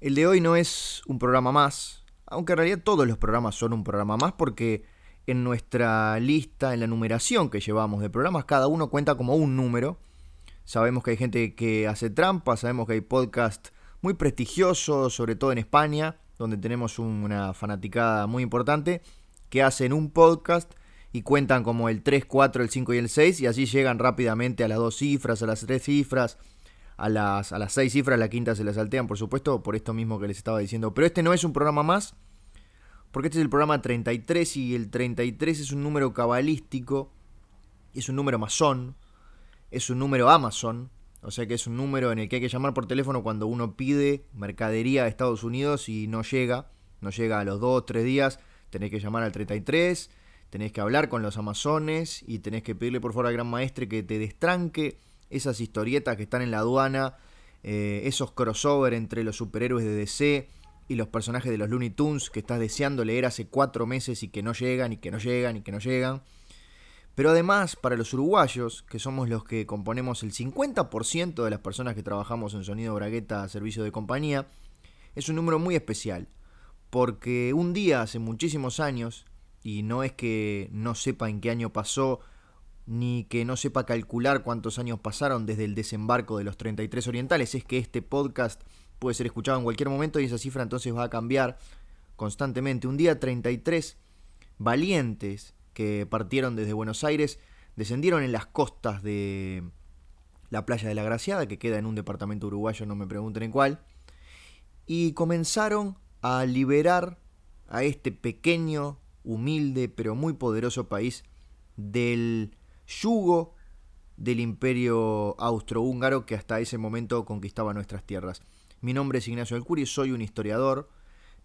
El de hoy no es un programa más, aunque en realidad todos los programas son un programa más porque en nuestra lista, en la numeración que llevamos de programas, cada uno cuenta como un número. Sabemos que hay gente que hace trampa, sabemos que hay podcasts muy prestigiosos, sobre todo en España, donde tenemos una fanaticada muy importante, que hacen un podcast y cuentan como el 3, 4, el 5 y el 6 y así llegan rápidamente a las dos cifras, a las tres cifras, a las, a las seis cifras, la quinta se la saltean, por supuesto, por esto mismo que les estaba diciendo. Pero este no es un programa más, porque este es el programa 33 y el 33 es un número cabalístico, es un número masón, es un número Amazon, o sea que es un número en el que hay que llamar por teléfono cuando uno pide mercadería a Estados Unidos y no llega, no llega a los 2 3 días, tenés que llamar al 33, tenés que hablar con los amazones y tenés que pedirle por favor al gran maestre que te destranque esas historietas que están en la aduana, eh, esos crossover entre los superhéroes de DC y los personajes de los Looney Tunes que estás deseando leer hace cuatro meses y que no llegan y que no llegan y que no llegan. Pero además, para los uruguayos, que somos los que componemos el 50% de las personas que trabajamos en Sonido Bragueta Servicio de Compañía, es un número muy especial. Porque un día, hace muchísimos años, y no es que no sepa en qué año pasó ni que no sepa calcular cuántos años pasaron desde el desembarco de los 33 orientales, es que este podcast puede ser escuchado en cualquier momento y esa cifra entonces va a cambiar constantemente. Un día 33 valientes que partieron desde Buenos Aires descendieron en las costas de la playa de la Graciada, que queda en un departamento uruguayo, no me pregunten en cuál, y comenzaron a liberar a este pequeño, humilde, pero muy poderoso país del yugo del imperio austrohúngaro que hasta ese momento conquistaba nuestras tierras. Mi nombre es Ignacio Alcuri, soy un historiador,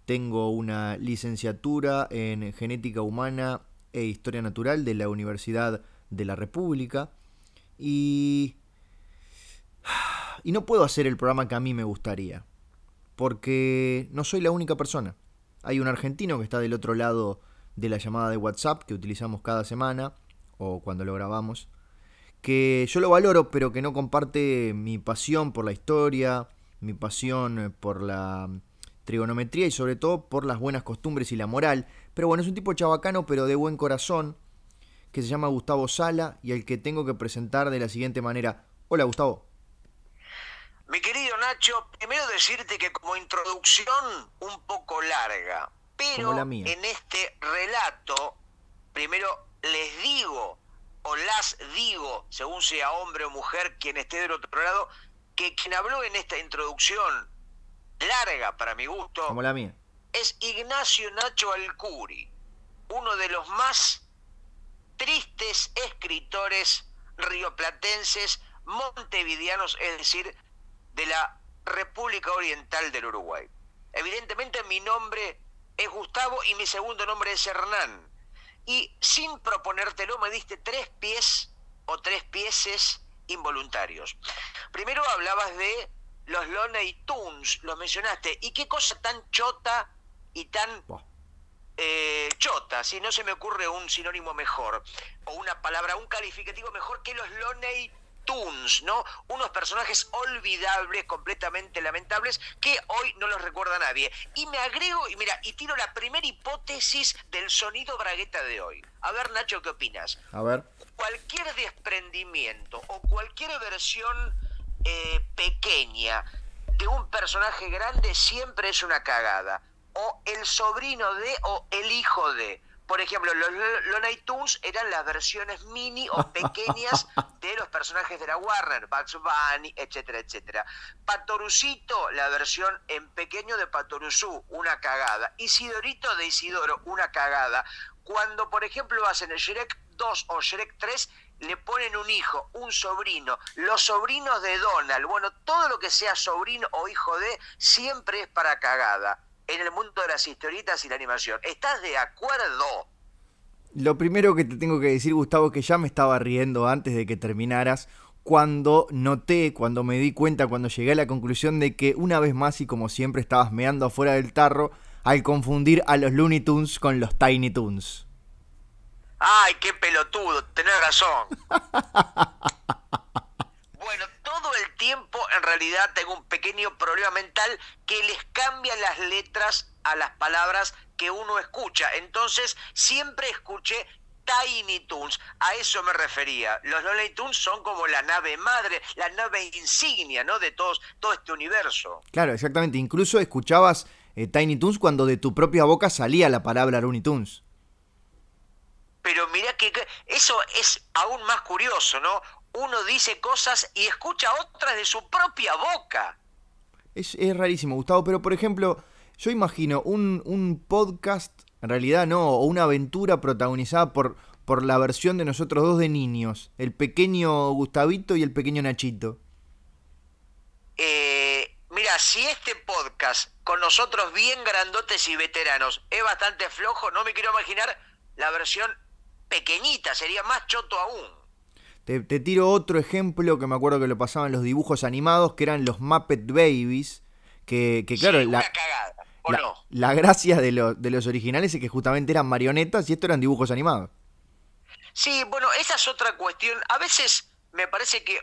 tengo una licenciatura en genética humana e historia natural de la Universidad de la República y y no puedo hacer el programa que a mí me gustaría, porque no soy la única persona. Hay un argentino que está del otro lado de la llamada de WhatsApp que utilizamos cada semana o cuando lo grabamos, que yo lo valoro, pero que no comparte mi pasión por la historia, mi pasión por la trigonometría y sobre todo por las buenas costumbres y la moral. Pero bueno, es un tipo chabacano pero de buen corazón, que se llama Gustavo Sala y al que tengo que presentar de la siguiente manera. Hola Gustavo. Mi querido Nacho, primero decirte que como introducción un poco larga, pero en este relato, primero les digo, o las digo, según sea hombre o mujer, quien esté del otro lado, que quien habló en esta introducción, larga para mi gusto, como la mía, es Ignacio Nacho Alcuri, uno de los más tristes escritores rioplatenses, montevideanos, es decir, de la República Oriental del Uruguay. Evidentemente mi nombre es Gustavo y mi segundo nombre es Hernán y sin proponértelo me diste tres pies o tres pieses involuntarios. Primero hablabas de los Loney Tunes, los mencionaste, y qué cosa tan chota y tan eh, chota, si no se me ocurre un sinónimo mejor, o una palabra, un calificativo mejor que los Loney Toons, ¿no? Unos personajes olvidables, completamente lamentables, que hoy no los recuerda nadie. Y me agrego, y mira, y tiro la primera hipótesis del sonido bragueta de hoy. A ver, Nacho, ¿qué opinas? A ver. Cualquier desprendimiento o cualquier versión eh, pequeña de un personaje grande siempre es una cagada. O el sobrino de o el hijo de. Por ejemplo, los Looney Tunes eran las versiones mini o pequeñas de los personajes de la Warner, Bugs Bunny, etcétera, etcétera. Patorucito, la versión en pequeño de Patoruzú, una cagada. Isidorito de Isidoro, una cagada. Cuando, por ejemplo, hacen el Shrek 2 o Shrek 3, le ponen un hijo, un sobrino, los sobrinos de Donald. Bueno, todo lo que sea sobrino o hijo de, siempre es para cagada en el mundo de las historietas y la animación. ¿Estás de acuerdo? Lo primero que te tengo que decir, Gustavo, que ya me estaba riendo antes de que terminaras, cuando noté, cuando me di cuenta, cuando llegué a la conclusión de que una vez más y como siempre estabas meando afuera del tarro al confundir a los Looney Tunes con los Tiny Tunes. Ay, qué pelotudo, tenés razón. el tiempo en realidad tengo un pequeño problema mental que les cambia las letras a las palabras que uno escucha. Entonces siempre escuché Tiny Toons, a eso me refería. Los Looney Tunes son como la nave madre, la nave insignia, ¿no? De todos, todo este universo. Claro, exactamente. Incluso escuchabas eh, Tiny Toons cuando de tu propia boca salía la palabra Looney Tunes. Pero mira que eso es aún más curioso, ¿no? Uno dice cosas y escucha otras de su propia boca. Es, es rarísimo, Gustavo, pero por ejemplo, yo imagino un, un podcast en realidad no, o una aventura protagonizada por, por la versión de nosotros dos de niños, el pequeño Gustavito y el pequeño Nachito. Eh, mira, si este podcast con nosotros bien grandotes y veteranos es bastante flojo, no me quiero imaginar la versión pequeñita, sería más choto aún. Te, tiro otro ejemplo que me acuerdo que lo pasaban los dibujos animados, que eran los Muppet Babies, que, que claro, la, cagada la, gracia de, de los originales es que justamente eran marionetas y esto eran dibujos animados. Sí, bueno, esa es otra cuestión. A veces me parece que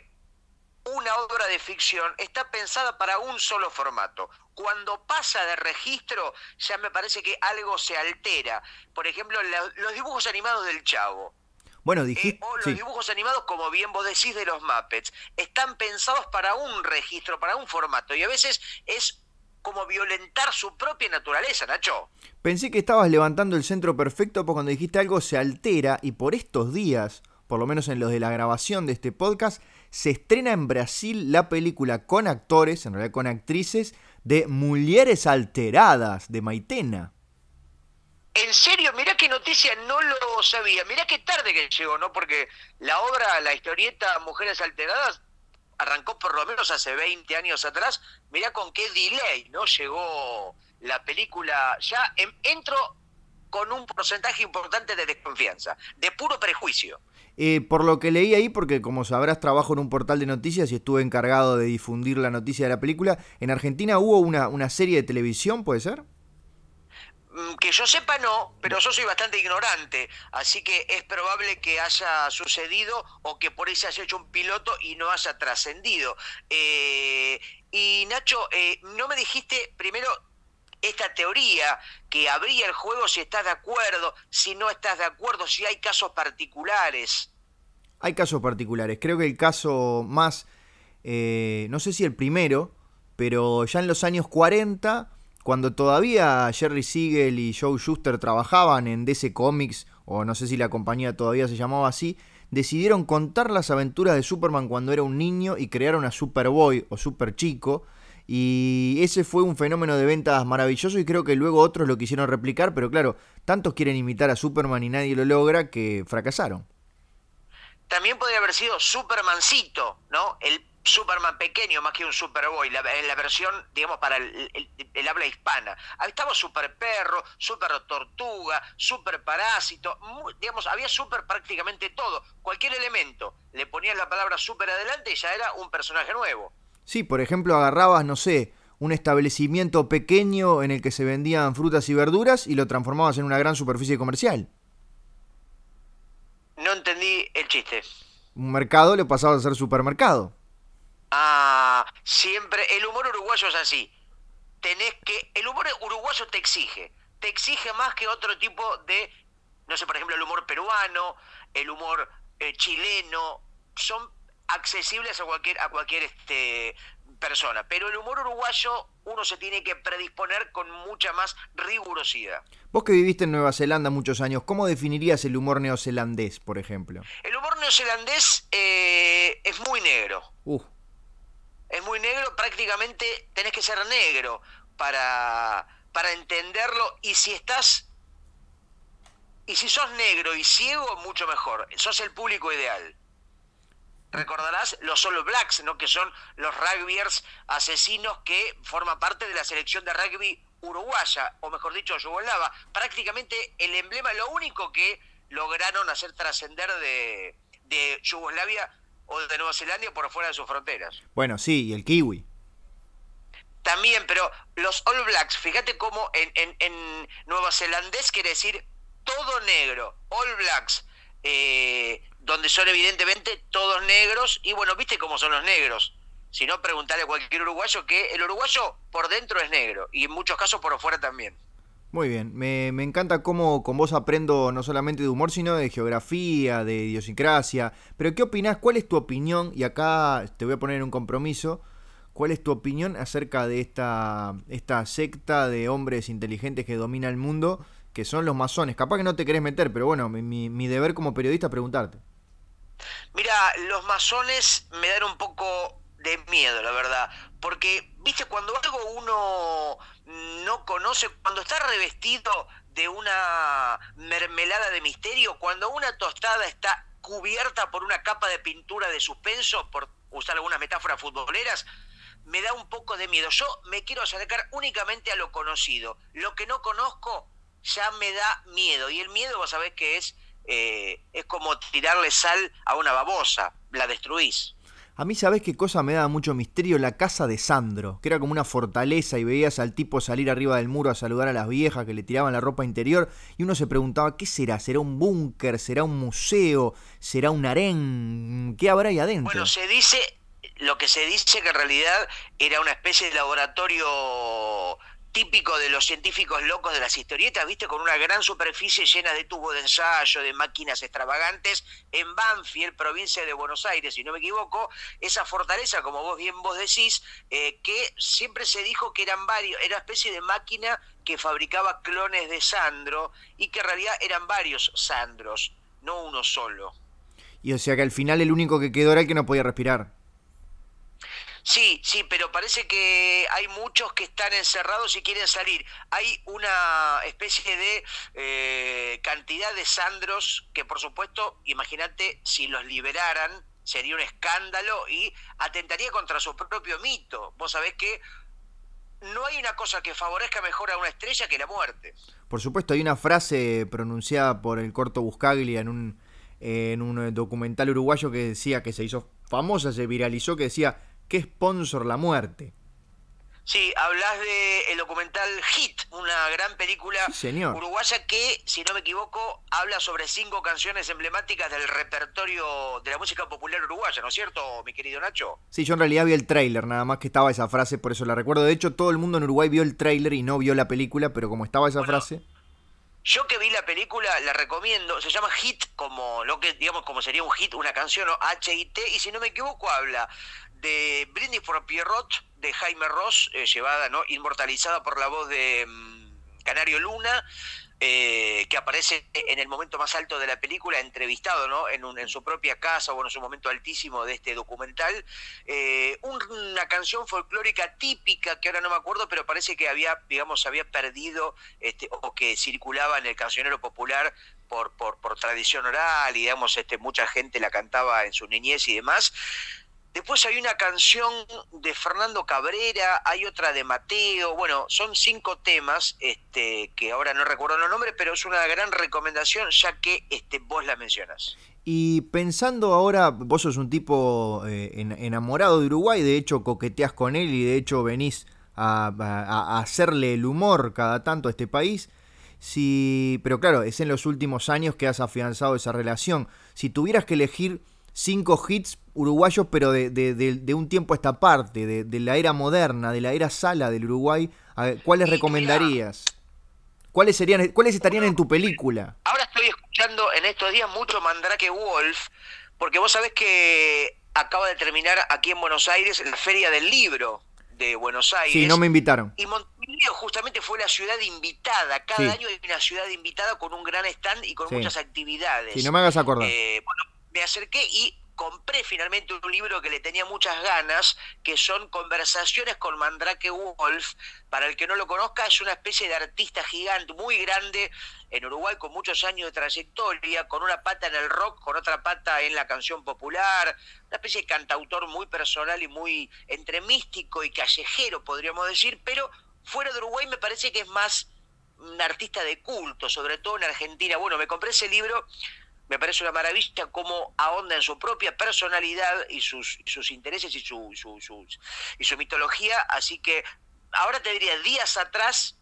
una obra de ficción está pensada para un solo formato. Cuando pasa de registro, ya me parece que algo se altera. Por ejemplo, los dibujos animados del Chavo. Bueno, dijiste. o los dibujos animados, como bien vos decís, de los Muppets, están pensados para un registro, para un formato. Y a veces es como violentar su propia naturaleza, Nacho. Pensé que estabas levantando el centro perfecto porque cuando dijiste algo se altera y por estos días, por lo menos en los de la grabación de este podcast, se estrena en Brasil la película con actores, en realidad con actrices, de Mujeres Alteradas, de Maitena. En serio, mirá qué noticia, no lo sabía. Mirá qué tarde que llegó, ¿no? Porque la obra, la historieta Mujeres Alteradas arrancó por lo menos hace 20 años atrás, mirá con qué delay, ¿no? Llegó la película, ya entro con un porcentaje importante de desconfianza, de puro prejuicio. Eh, por lo que leí ahí, porque como sabrás trabajo en un portal de noticias y estuve encargado de difundir la noticia de la película, en Argentina hubo una, una serie de televisión, ¿puede ser? Mm, que yo sepa no, pero yo soy bastante ignorante, así que es probable que haya sucedido o que por ahí se haya hecho un piloto y no haya trascendido. Eh, y Nacho, eh, no me dijiste primero esta teoría que habría el juego si estás de acuerdo, si no estás de acuerdo, si hay casos particulares. Hay casos particulares, creo que el caso más, eh, no sé si el primero, pero ya en los años 40 cuando todavía Jerry Siegel y Joe Schuster trabajaban en DC Comics, o no sé si la compañía todavía se llamaba así, decidieron contar las aventuras de Superman cuando era un niño y crearon a Superboy o Super Chico. Y ese fue un fenómeno de ventas maravilloso y creo que luego otros lo quisieron replicar, pero claro, tantos quieren imitar a Superman y nadie lo logra que fracasaron. También podría haber sido Supermancito, ¿no? El Superman pequeño más que un Superboy, la, en la versión, digamos, para el, habla hispana. Ahí estaba Super Perro, Super Tortuga, Super Parásito, digamos, había Super prácticamente todo. Cualquier elemento, le ponías la palabra Super adelante y ya era un personaje nuevo. Sí, por ejemplo, agarrabas, no sé, un establecimiento pequeño en el que se vendían frutas y verduras y lo transformabas en una gran superficie comercial. No entendí el chiste. Un mercado le pasabas a ser supermercado. Ah, siempre. El humor uruguayo es así. Tenés que. El humor uruguayo te exige. Te exige más que otro tipo de. No sé, por ejemplo, el humor peruano, el humor eh, chileno. Son accesibles a cualquier, a cualquier este, persona. Pero el humor uruguayo uno se tiene que predisponer con mucha más rigurosidad. Vos que viviste en Nueva Zelanda muchos años, ¿cómo definirías el humor neozelandés, por ejemplo? El humor neozelandés eh, es muy negro. Uh es muy negro, prácticamente tenés que ser negro para, para entenderlo y si estás y si sos negro y ciego, mucho mejor. Sos el público ideal. Recordarás los solo blacks, ¿no? que son los rugbyers asesinos que forman parte de la selección de rugby uruguaya, o mejor dicho, yugoslava. Prácticamente el emblema, lo único que lograron hacer trascender de, de Yugoslavia o de Nueva Zelanda por fuera de sus fronteras. Bueno, sí, y el kiwi. También, pero los All Blacks, fíjate cómo en, en, Nueva Zelandés quiere decir todo negro, All Blacks, eh, donde son evidentemente todos negros, y bueno, viste cómo son los negros, Si no, preguntarle a cualquier uruguayo que el uruguayo por dentro es negro y en muchos casos por afuera también. Muy bien, me, encanta cómo con vos aprendo no solamente de humor, sino de geografía, de idiosincrasia. Pero ¿qué opinás? ¿Cuál es tu opinión? Y acá te voy a poner un compromiso. ¿Cuál es tu opinión acerca de esta, esta secta de hombres inteligentes que domina el mundo, que son los masones? Capaz que no te querés meter, pero bueno, mi, mi deber como periodista es preguntarte. Mira, los masones me dan un poco de miedo, la verdad. Porque, viste, cuando algo uno no conoce, cuando está revestido de una mermelada de misterio, cuando una tostada está cubierta por una capa de pintura de suspenso, por usar algunas metáforas futboleras, me da un poco de miedo. Yo me quiero acercar únicamente a lo conocido. Lo que no conozco ya me da miedo. Y el miedo, vos sabés que es, eh, es como tirarle sal a una babosa, la destruís. A mí, ¿sabés qué cosa me daba mucho misterio? La casa de Sandro, que era como una fortaleza y veías al tipo salir arriba del muro a saludar a las viejas que le tiraban la ropa interior y uno se preguntaba, ¿qué será? ¿Será un búnker? ¿Será un museo? ¿Será un harén? ¿Qué habrá ahí adentro? Bueno, se dice, lo que se dice que en realidad era una especie de laboratorio típico de los científicos locos de las historietas, viste, con una gran superficie llena de tubos de ensayo, de máquinas extravagantes, en Banfield, provincia de Buenos Aires, si no me equivoco, esa fortaleza, como vos bien vos decís, eh, que siempre se dijo que eran varios, era una especie de máquina que fabricaba clones de Sandro y que en realidad eran varios Sandros, no uno solo. Y o sea que al final el único que quedó era el que no podía respirar. Sí, sí, pero parece que hay muchos que están encerrados y quieren salir. Hay una especie de eh, cantidad de Sandros que, por supuesto, imagínate, si los liberaran, sería un escándalo y atentaría contra su propio mito. Vos sabés que no hay una cosa que favorezca mejor a una estrella que la muerte. Por supuesto, hay una frase pronunciada por el corto Buscaglia en un, en un documental uruguayo que decía que se hizo famosa, se viralizó, que decía ¿Qué sponsor la muerte? Sí, hablas de el documental Hit, una gran película uruguaya que, si no me equivoco, habla sobre cinco canciones emblemáticas del repertorio de la música popular uruguaya, ¿no es cierto, mi querido Nacho? Sí, yo en realidad vi el tráiler, nada más que estaba esa frase, por eso la recuerdo. De hecho, todo el mundo en Uruguay vio el tráiler y no vio la película, pero como estaba esa frase... Yo que vi la película la recomiendo, se llama Hit como lo que digamos como sería un hit, una canción o H I T y si no me equivoco habla de Brindis for Pierrot de Jaime Ross, eh, llevada, ¿no? Inmortalizada por la voz de mm, Canario Luna, eh, que aparece en el momento más alto de la película, entrevistado ¿no? en, en su propia casa, o en su momento altísimo de este documental, eh, una canción folclórica típica, que ahora no me acuerdo, pero parece que había, digamos, había perdido, este, o que circulaba en el cancionero popular por, por, por tradición oral, y digamos, este, mucha gente la cantaba en su niñez y demás. Después hay una canción de Fernando Cabrera, hay otra de Mateo, bueno, son cinco temas, este, que ahora no recuerdo los nombres, pero es una gran recomendación ya que este, vos la mencionas. Y pensando ahora, vos sos un tipo eh, enamorado de Uruguay, de hecho coqueteas con él y de hecho venís a, hacerle el humor cada tanto a este país. Si, pero claro, es en los últimos años que has afianzado esa relación. Si tuvieras que elegir cinco hits uruguayos, pero de, de, un tiempo a esta parte, de, la era moderna, de la era sala del Uruguay, ¿cuáles recomendarías? ¿Cuáles, serían, ¿Cuáles estarían en tu película? Ahora estoy escuchando en estos días mucho Mandrake Wolf, porque vos sabés que acaba de terminar aquí en Buenos Aires la Feria del Libro de Buenos Aires. Sí, no me invitaron. Y Montevideo justamente fue la ciudad invitada. Cada año hay una ciudad invitada con un gran stand y con muchas actividades. Sí, no me hagas acordar. Eh, bueno, me acerqué y compré finalmente un libro que le tenía muchas ganas, que son Conversaciones con Mandrake Wolf. Para el que no lo conozca, es una especie de artista gigante, muy grande en Uruguay, con muchos años de trayectoria, con una pata en el rock, con otra pata en la canción popular, una especie de cantautor muy personal y muy entre místico y callejero, podríamos decir, pero fuera de Uruguay me parece que es más un artista de culto, sobre todo en Argentina. Bueno, me compré ese libro me parece una maravilla cómo ahonda en su propia personalidad y sus, sus intereses y su, su, y su mitología. Así que ahora te diría, días atrás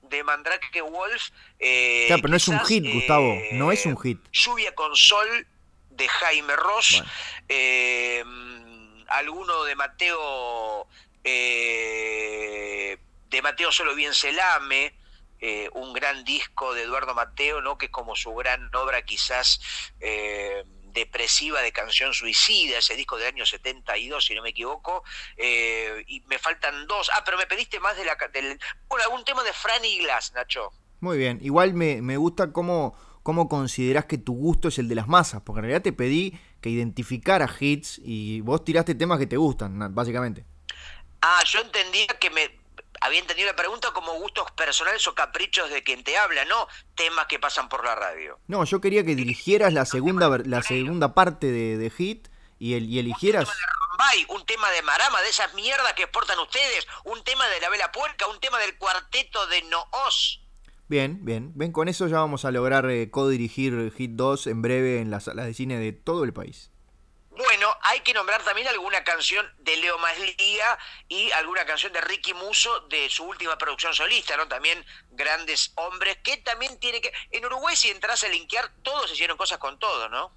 de Mandrake Wolf. Eh, claro, pero no es un hit, Gustavo, no es un eh, hit. Lluvia con Sol de Jaime Ross. Eh, alguno de Mateo, eh, de Mateo Solo Bien Selame, eh, un gran disco de Eduardo Mateo, ¿no? que es como su gran obra quizás eh, depresiva de canción suicida, ese disco del año 72, si no me equivoco, y me faltan dos. Ah, pero me pediste más de la, del... Bueno, algún tema de Franny Glass, Nacho. Muy bien, igual me, me gusta cómo, cómo considerás que tu gusto es el de las masas, porque en realidad te pedí que identificara hits y vos tiraste temas que te gustan, básicamente. Ah, yo entendía que me había entendido la pregunta como gustos personales o caprichos de quien te habla, no temas que pasan por la radio. No, yo quería que dirigieras la segunda la segunda parte de, hit y, el, y eligieras un tema de Marama, de esas mierdas que exportan ustedes, un tema de la Vela Puerca, un tema del cuarteto de Noos. Bien, bien. Ven, con eso ya vamos a lograr eh, co-dirigir Hit 2 en breve en las salas de cine de todo el país. Bueno, hay que nombrar también alguna canción de Leo Maslía y alguna canción de Ricky Muso de su última producción solista, ¿no? También grandes hombres que también tiene que... En Uruguay si entras a linkear, todos hicieron cosas con todo, ¿no?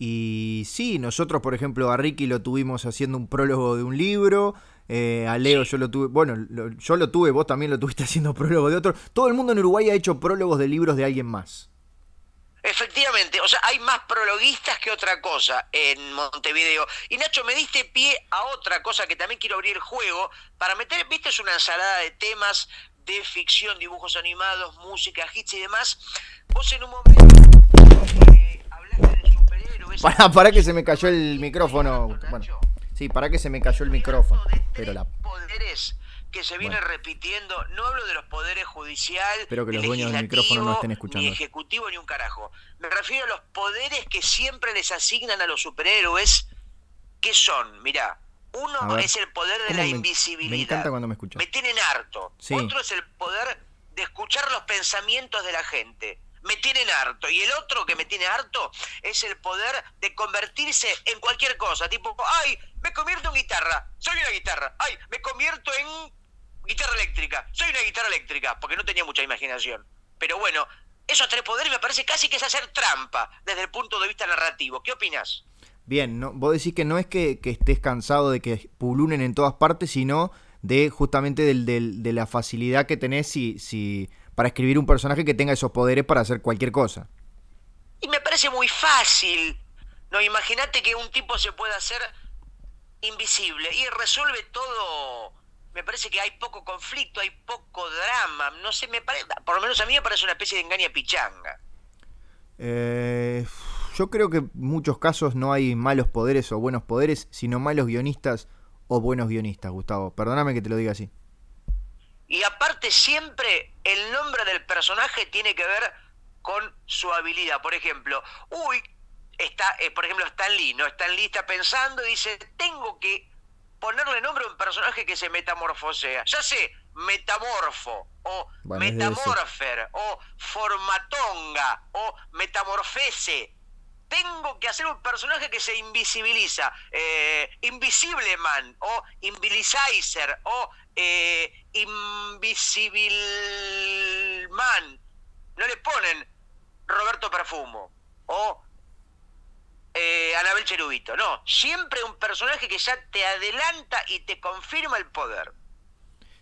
Y sí, nosotros por ejemplo a Ricky lo tuvimos haciendo un prólogo de un libro, eh, a Leo yo lo tuve, bueno, yo lo tuve, vos también lo tuviste haciendo prólogo de otro. Todo el mundo en Uruguay ha hecho prólogos de libros de alguien más. Efectivamente, o sea, hay más prologuistas que otra cosa en Montevideo. Y Nacho, me diste pie a otra cosa que también quiero abrir el juego para meter, viste, es una ensalada de temas de ficción, dibujos animados, música, hits y demás. Vos en un momento eh, hablaste de superhéroes. Para, para que se me cayó el micrófono. Bueno. Sí, para que se me cayó el micrófono. Pero la... poderes que se viene repitiendo, no hablo de los poderes judicial, Espero que los dueños del micrófono no estén escuchando. Ni ejecutivo ni un carajo. Me refiero a los poderes que siempre les asignan a los superhéroes, que son, mira, uno es el poder de la invisibilidad. Me encanta cuando me escuchas. Me tienen harto. Otro es el poder de escuchar los pensamientos de la gente me tienen harto. Y el otro que me tiene harto es el poder de convertirse en cualquier cosa. Tipo, ay, me convierto en guitarra, soy una guitarra. Ay, me convierto en guitarra eléctrica, soy una guitarra eléctrica, porque no tenía mucha imaginación. Pero bueno, esos tres poderes me parece casi que es hacer trampa desde el punto de vista narrativo. ¿Qué opinas? Bien, ¿no? vos decís que no es que, estés cansado de que pulunen en todas partes, sino de justamente del, de la facilidad que tenés si, si para escribir un personaje que tenga esos poderes para hacer cualquier cosa. Y me parece muy fácil. No, imagínate que un tipo se pueda hacer invisible y resuelve todo. Me parece que hay poco conflicto, hay poco drama. No sé, me parece, por lo menos a mí me parece una especie de engaña pichanga. Eh, yo creo que en muchos casos no hay malos poderes o buenos poderes, sino malos guionistas o buenos guionistas, Gustavo. Perdóname que te lo diga así. Y aparte siempre el nombre del personaje tiene que ver con su habilidad. Por ejemplo, uy, está, eh, por ejemplo, Stan Lee, ¿no? Stan Lee está pensando y dice, tengo que ponerle nombre a un personaje que se metamorfosea. Ya sé, metamorfo, o metamorfer, o formatonga, o metamorfese. Tengo que hacer un personaje que se invisibiliza. Eh, Invisible Man, o Invisibilizer, o eh, Invisible Man. No le ponen Roberto Perfumo o Anabel Cherubito. No, siempre un personaje que ya te adelanta y te confirma el poder.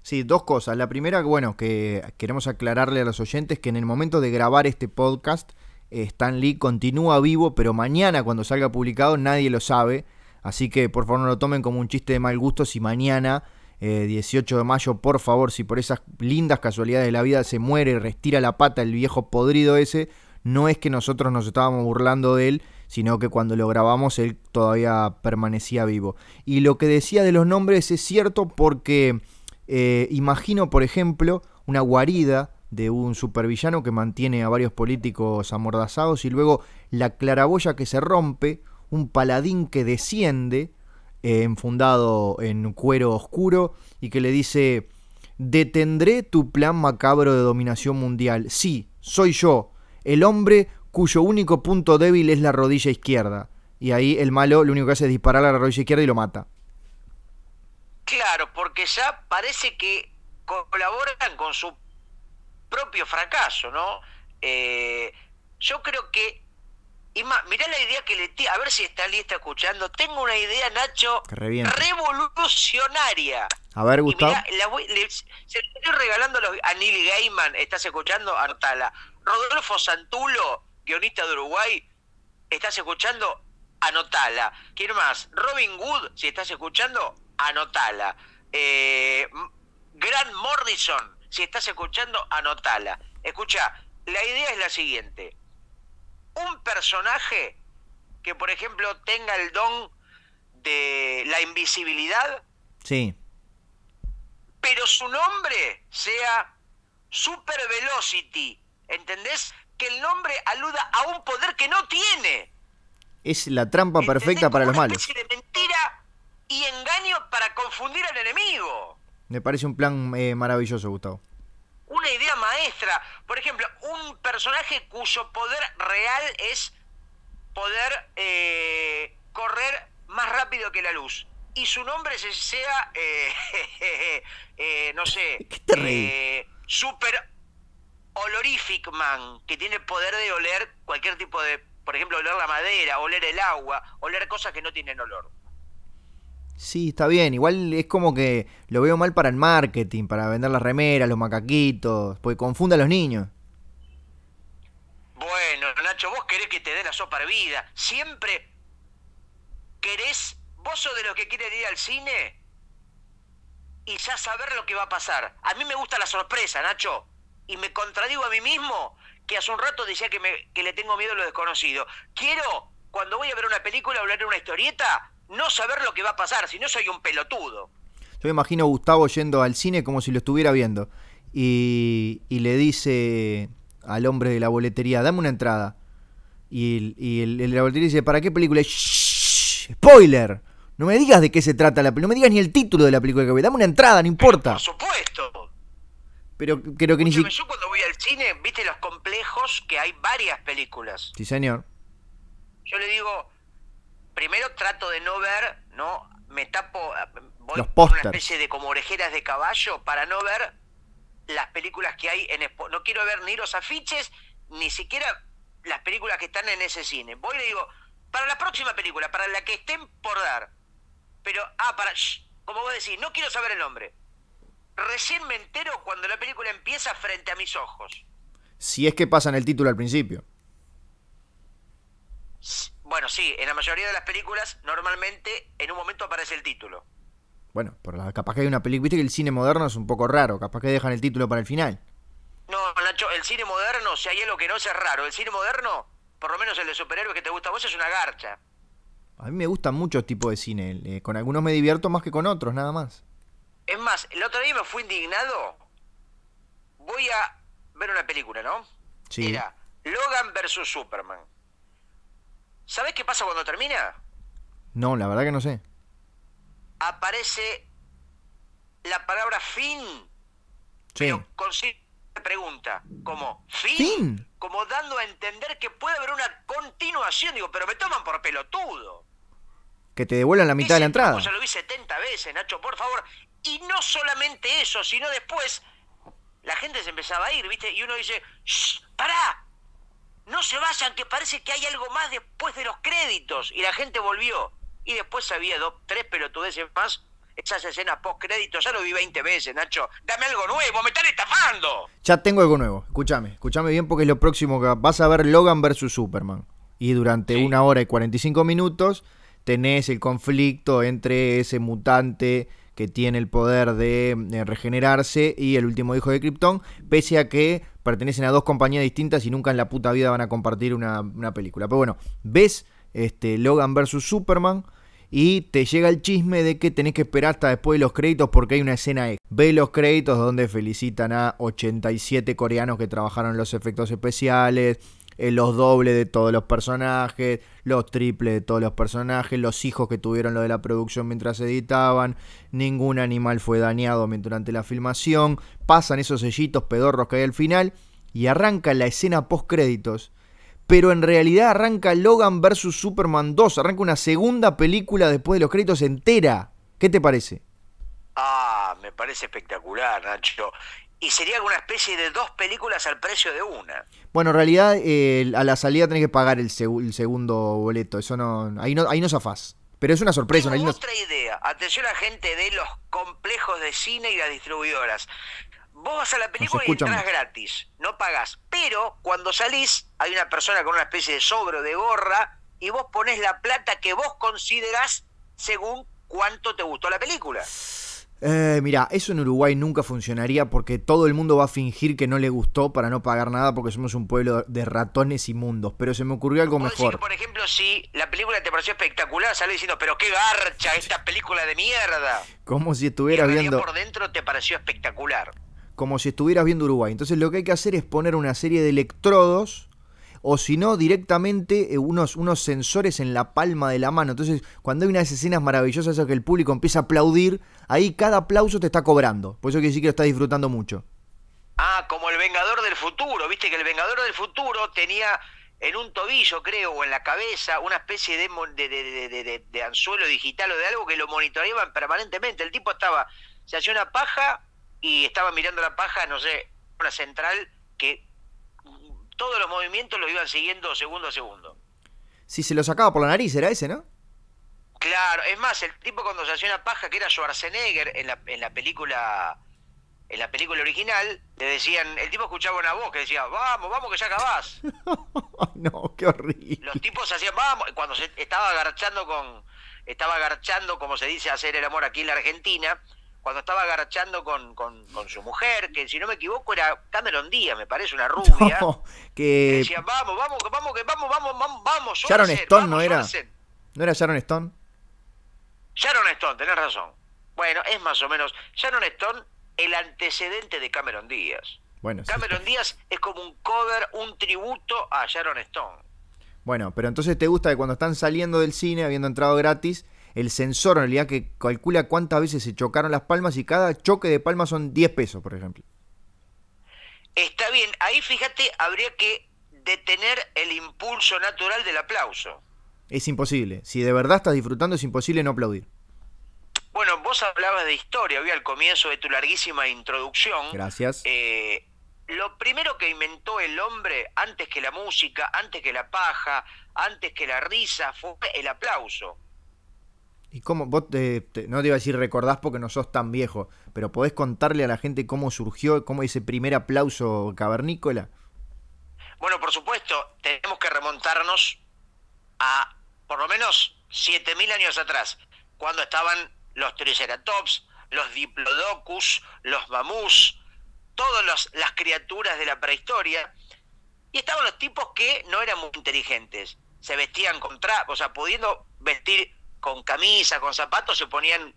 Sí, dos cosas. La primera, bueno, que queremos aclararle a los oyentes que en el momento de grabar este podcast, eh, Stan Lee continúa vivo, pero mañana cuando salga publicado nadie lo sabe. Así que por favor no lo tomen como un chiste de mal gusto si mañana 18 eh, de mayo, por favor, si por esas lindas casualidades de la vida se muere, retira la pata el viejo podrido ese, no es que nosotros nos estábamos burlando de él, sino que cuando lo grabamos él todavía permanecía vivo. Y lo que decía de los nombres es cierto porque eh, imagino, por ejemplo, una guarida de un supervillano que mantiene a varios políticos amordazados y luego la claraboya que se rompe, un paladín que desciende, eh, enfundado en cuero oscuro y que le dice, detendré tu plan macabro de dominación mundial. Sí, soy yo, el hombre cuyo único punto débil es la rodilla izquierda. Y ahí el malo lo único que hace es disparar a la rodilla izquierda y lo mata. Claro, porque ya parece que colaboran con su propio fracaso, ¿no? Eh, yo creo que Y más, mirá la idea que le tira, a ver si está está escuchando. Tengo una idea, Nacho, revolucionaria. A ver, Gustavo. se le estoy regalando a Neil Gaiman, ¿estás escuchando? Anotala. Rodolfo Santulo, guionista de Uruguay, ¿estás escuchando? Anotala. ¿Quién más? Robin Wood, si estás escuchando, anotala. Eh, Grant Morrison, si estás escuchando, anotala. Escucha, la idea es la siguiente. Un personaje que, por ejemplo, tenga el don de la invisibilidad. Sí pero su nombre sea Super Velocity. ¿Entendés? Que el nombre aluda a un poder que no tiene. Es la trampa perfecta para los malos. Especie de mentira y engaño para confundir al enemigo. Me parece un plan eh, maravilloso, Gustavo. Una idea maestra. Por ejemplo, un personaje cuyo poder real es poder eh, correr más rápido que la luz y su nombre se sea, eh, eh, no sé, eh, Super Olorific Man, que tiene el poder de oler cualquier tipo de, por ejemplo, oler la madera, oler el agua, oler cosas que no tienen olor. Sí, está bien. Igual es como que lo veo mal para el marketing, para vender las remeras, los macaquitos, porque confunde a los niños. Bueno, Nacho, vos querés que te dé la sopa vida. Siempre querés ¿Vos sos de los que quieren ir al cine y ya saber lo que va a pasar? A mí me gusta la sorpresa, Nacho. Y me contradigo a mí mismo que hace un rato decía que, me, que le tengo miedo a lo desconocido. Quiero, cuando voy a ver una película o leer una historieta, no saber lo que va a pasar, si no soy un pelotudo. Yo me imagino a Gustavo yendo al cine como si lo estuviera viendo. Y, y le dice al hombre de la boletería, dame una entrada. Y, y el, el, la boletería dice, ¿para qué película? Shh, spoiler. No me digas de qué se trata la película, no me digas ni el título de la película que voy. Dame una entrada, no importa. por. Pero creo que ni siquiera. Yo cuando voy al cine, viste los complejos que hay varias películas. Sí, señor. Yo le digo, primero trato de no ver, ¿no? Me tapo, voy los con una especie de como orejeras de caballo para no ver las películas que hay en No quiero ver ni los afiches, ni siquiera las películas que están en ese cine. Voy y le digo, para la próxima película, para la que estén por dar, pero, ah, para, como vos decís, no quiero saber el nombre. Recién me entero cuando la película empieza frente a mis ojos. Si es que pasan el título al principio. Bueno, sí, en la mayoría de las películas normalmente en un momento aparece el título. Bueno, la, capaz que hay una película, viste que el cine moderno es un poco raro, capaz que dejan el título para el final. No, Nacho, el cine moderno, si hay algo que no es raro, el cine moderno, por lo menos el de superhéroes que te gusta a vos, es una garcha. A mí me gustan muchos tipos de cine. Eh, con algunos me divierto más que con otros, nada más. Es más, el otro día me fui indignado. Voy a ver una película, ¿no? Sí. Era Logan versus Superman. ¿Sabes qué pasa cuando termina? No, la verdad que no sé. Aparece la palabra fin. Sí. Pero con pregunta, como ¿fin? como dando a entender que puede haber una continuación. Digo, pero me toman por pelotudo que te devuelvan la mitad de la entrada. Ya lo vi 70 veces, Nacho, por favor. Y no solamente eso, sino después la gente se empezaba a ir, ¿viste? Y uno dice, ¡Shh! ¡Pará! No se vayan, que parece que hay algo más después de los créditos. Y la gente volvió. Y después había dos, tres pelotudeces más. Esas escenas post créditos, ya lo vi 20 veces, Nacho. Dame algo nuevo, me están estafando. Ya tengo algo nuevo. Escúchame, escúchame bien porque es lo próximo que vas a ver Logan versus Superman. Y durante una hora y 45 minutos tenés el conflicto entre ese mutante que tiene el poder de, regenerarse y el último hijo de Krypton, pese a que pertenecen a dos compañías distintas y nunca en la puta vida van a compartir una, película. Pero bueno, ves este, Logan vs. Superman y te llega el chisme de que tenés que esperar hasta después de los créditos porque hay una escena extra. Ve los créditos donde felicitan a 87 coreanos que trabajaron los efectos especiales, eh, los dobles de todos los personajes, los triples de todos los personajes, los hijos que tuvieron lo de la producción mientras editaban, ningún animal fue dañado durante la filmación, pasan esos sellitos pedorros que hay al final y arranca la escena post créditos. Pero en realidad arranca Logan vs. Superman 2, arranca una segunda película después de los créditos entera. ¿Qué te parece? Ah, me parece espectacular, Nacho. Y sería una especie de dos películas al precio de una. Bueno, en realidad eh, a la salida tenés que pagar el, segundo boleto, eso no, ahí no, ahí no zafás. Pero es una sorpresa. Tengo otra idea. Atención a gente de los complejos de cine y las distribuidoras. Vos vas a la película y entras gratis, no pagás. Pero cuando salís, hay una persona con una especie de sobro de gorra y vos pones la plata que vos considerás según cuánto te gustó la película. Eh, mira, eso en Uruguay nunca funcionaría porque todo el mundo va a fingir que no le gustó para no pagar nada porque somos un pueblo de ratones inmundos. Pero se me ocurrió algo mejor. por ejemplo, si la película te pareció espectacular, sale diciendo, pero qué garcha esta película de mierda. Como si estuvieras viendo. por dentro te pareció espectacular. Como si estuvieras viendo Uruguay. Entonces lo que hay que hacer es poner una serie de electrodos o si no, directamente eh, unos, unos sensores en la palma de la mano. Entonces, cuando hay unas escenas maravillosas, que el público empieza a aplaudir, ahí cada aplauso te está cobrando. Por eso quiere decir que lo estás disfrutando mucho. Ah, como el Vengador del Futuro, viste que el Vengador del Futuro tenía en un tobillo, creo, o en la cabeza, una especie de, de, de, anzuelo digital o de algo que lo monitoreaban permanentemente. El tipo estaba, se hacía una paja y estaba mirando la paja, no sé, una central que todos los movimientos lo iban siguiendo segundo a segundo. Si se lo sacaba por la nariz, era ese, ¿no? Claro, es más, el tipo cuando se hacía una paja, que era Schwarzenegger en la, en la película en la película original, le decían, el tipo escuchaba una voz que decía, vamos, vamos que ya acabás. no, qué horrible. Los tipos hacían, vamos, cuando se estaba agarchando con, estaba agarchando, como se dice, hacer el amor aquí en la Argentina, cuando estaba agarchando con, con, su mujer, que si no me equivoco era Cameron Díaz, me parece, una rubia. que... decía, vamos, vamos, vamos, que vamos, vamos, vamos, vamos. Sharon Stone no era. ¿No era Sharon Stone? Sharon Stone, tenés razón. Bueno, es más o menos. Sharon Stone, el antecedente de Cameron Díaz. Bueno, Cameron Díaz es como un cover, un tributo a Sharon Stone. Bueno, pero entonces te gusta que cuando están saliendo del cine, habiendo entrado gratis, el sensor en realidad que calcula cuántas veces se chocaron las palmas y cada choque de palmas son 10 pesos, por ejemplo. Está bien, ahí fíjate, habría que detener el impulso natural del aplauso. Es imposible, si de verdad estás disfrutando es imposible no aplaudir. Bueno, vos hablabas de historia hoy al comienzo de tu larguísima introducción. Gracias. Eh, lo primero que inventó el hombre antes que la música, antes que la paja, antes que la risa, fue el aplauso. ¿Y cómo? Vos no te iba a decir recordás porque no sos tan viejo, pero ¿podés contarle a la gente cómo surgió, cómo ese primer aplauso cavernícola? Bueno, por supuesto, tenemos que remontarnos a por lo menos 7000 años atrás, cuando estaban los Triceratops, los Diplodocus, los Mamús, todas las criaturas de la prehistoria, y estaban los tipos que no eran muy inteligentes, se vestían con trapos, o sea, pudiendo vestir con camisa, con zapatos, se ponían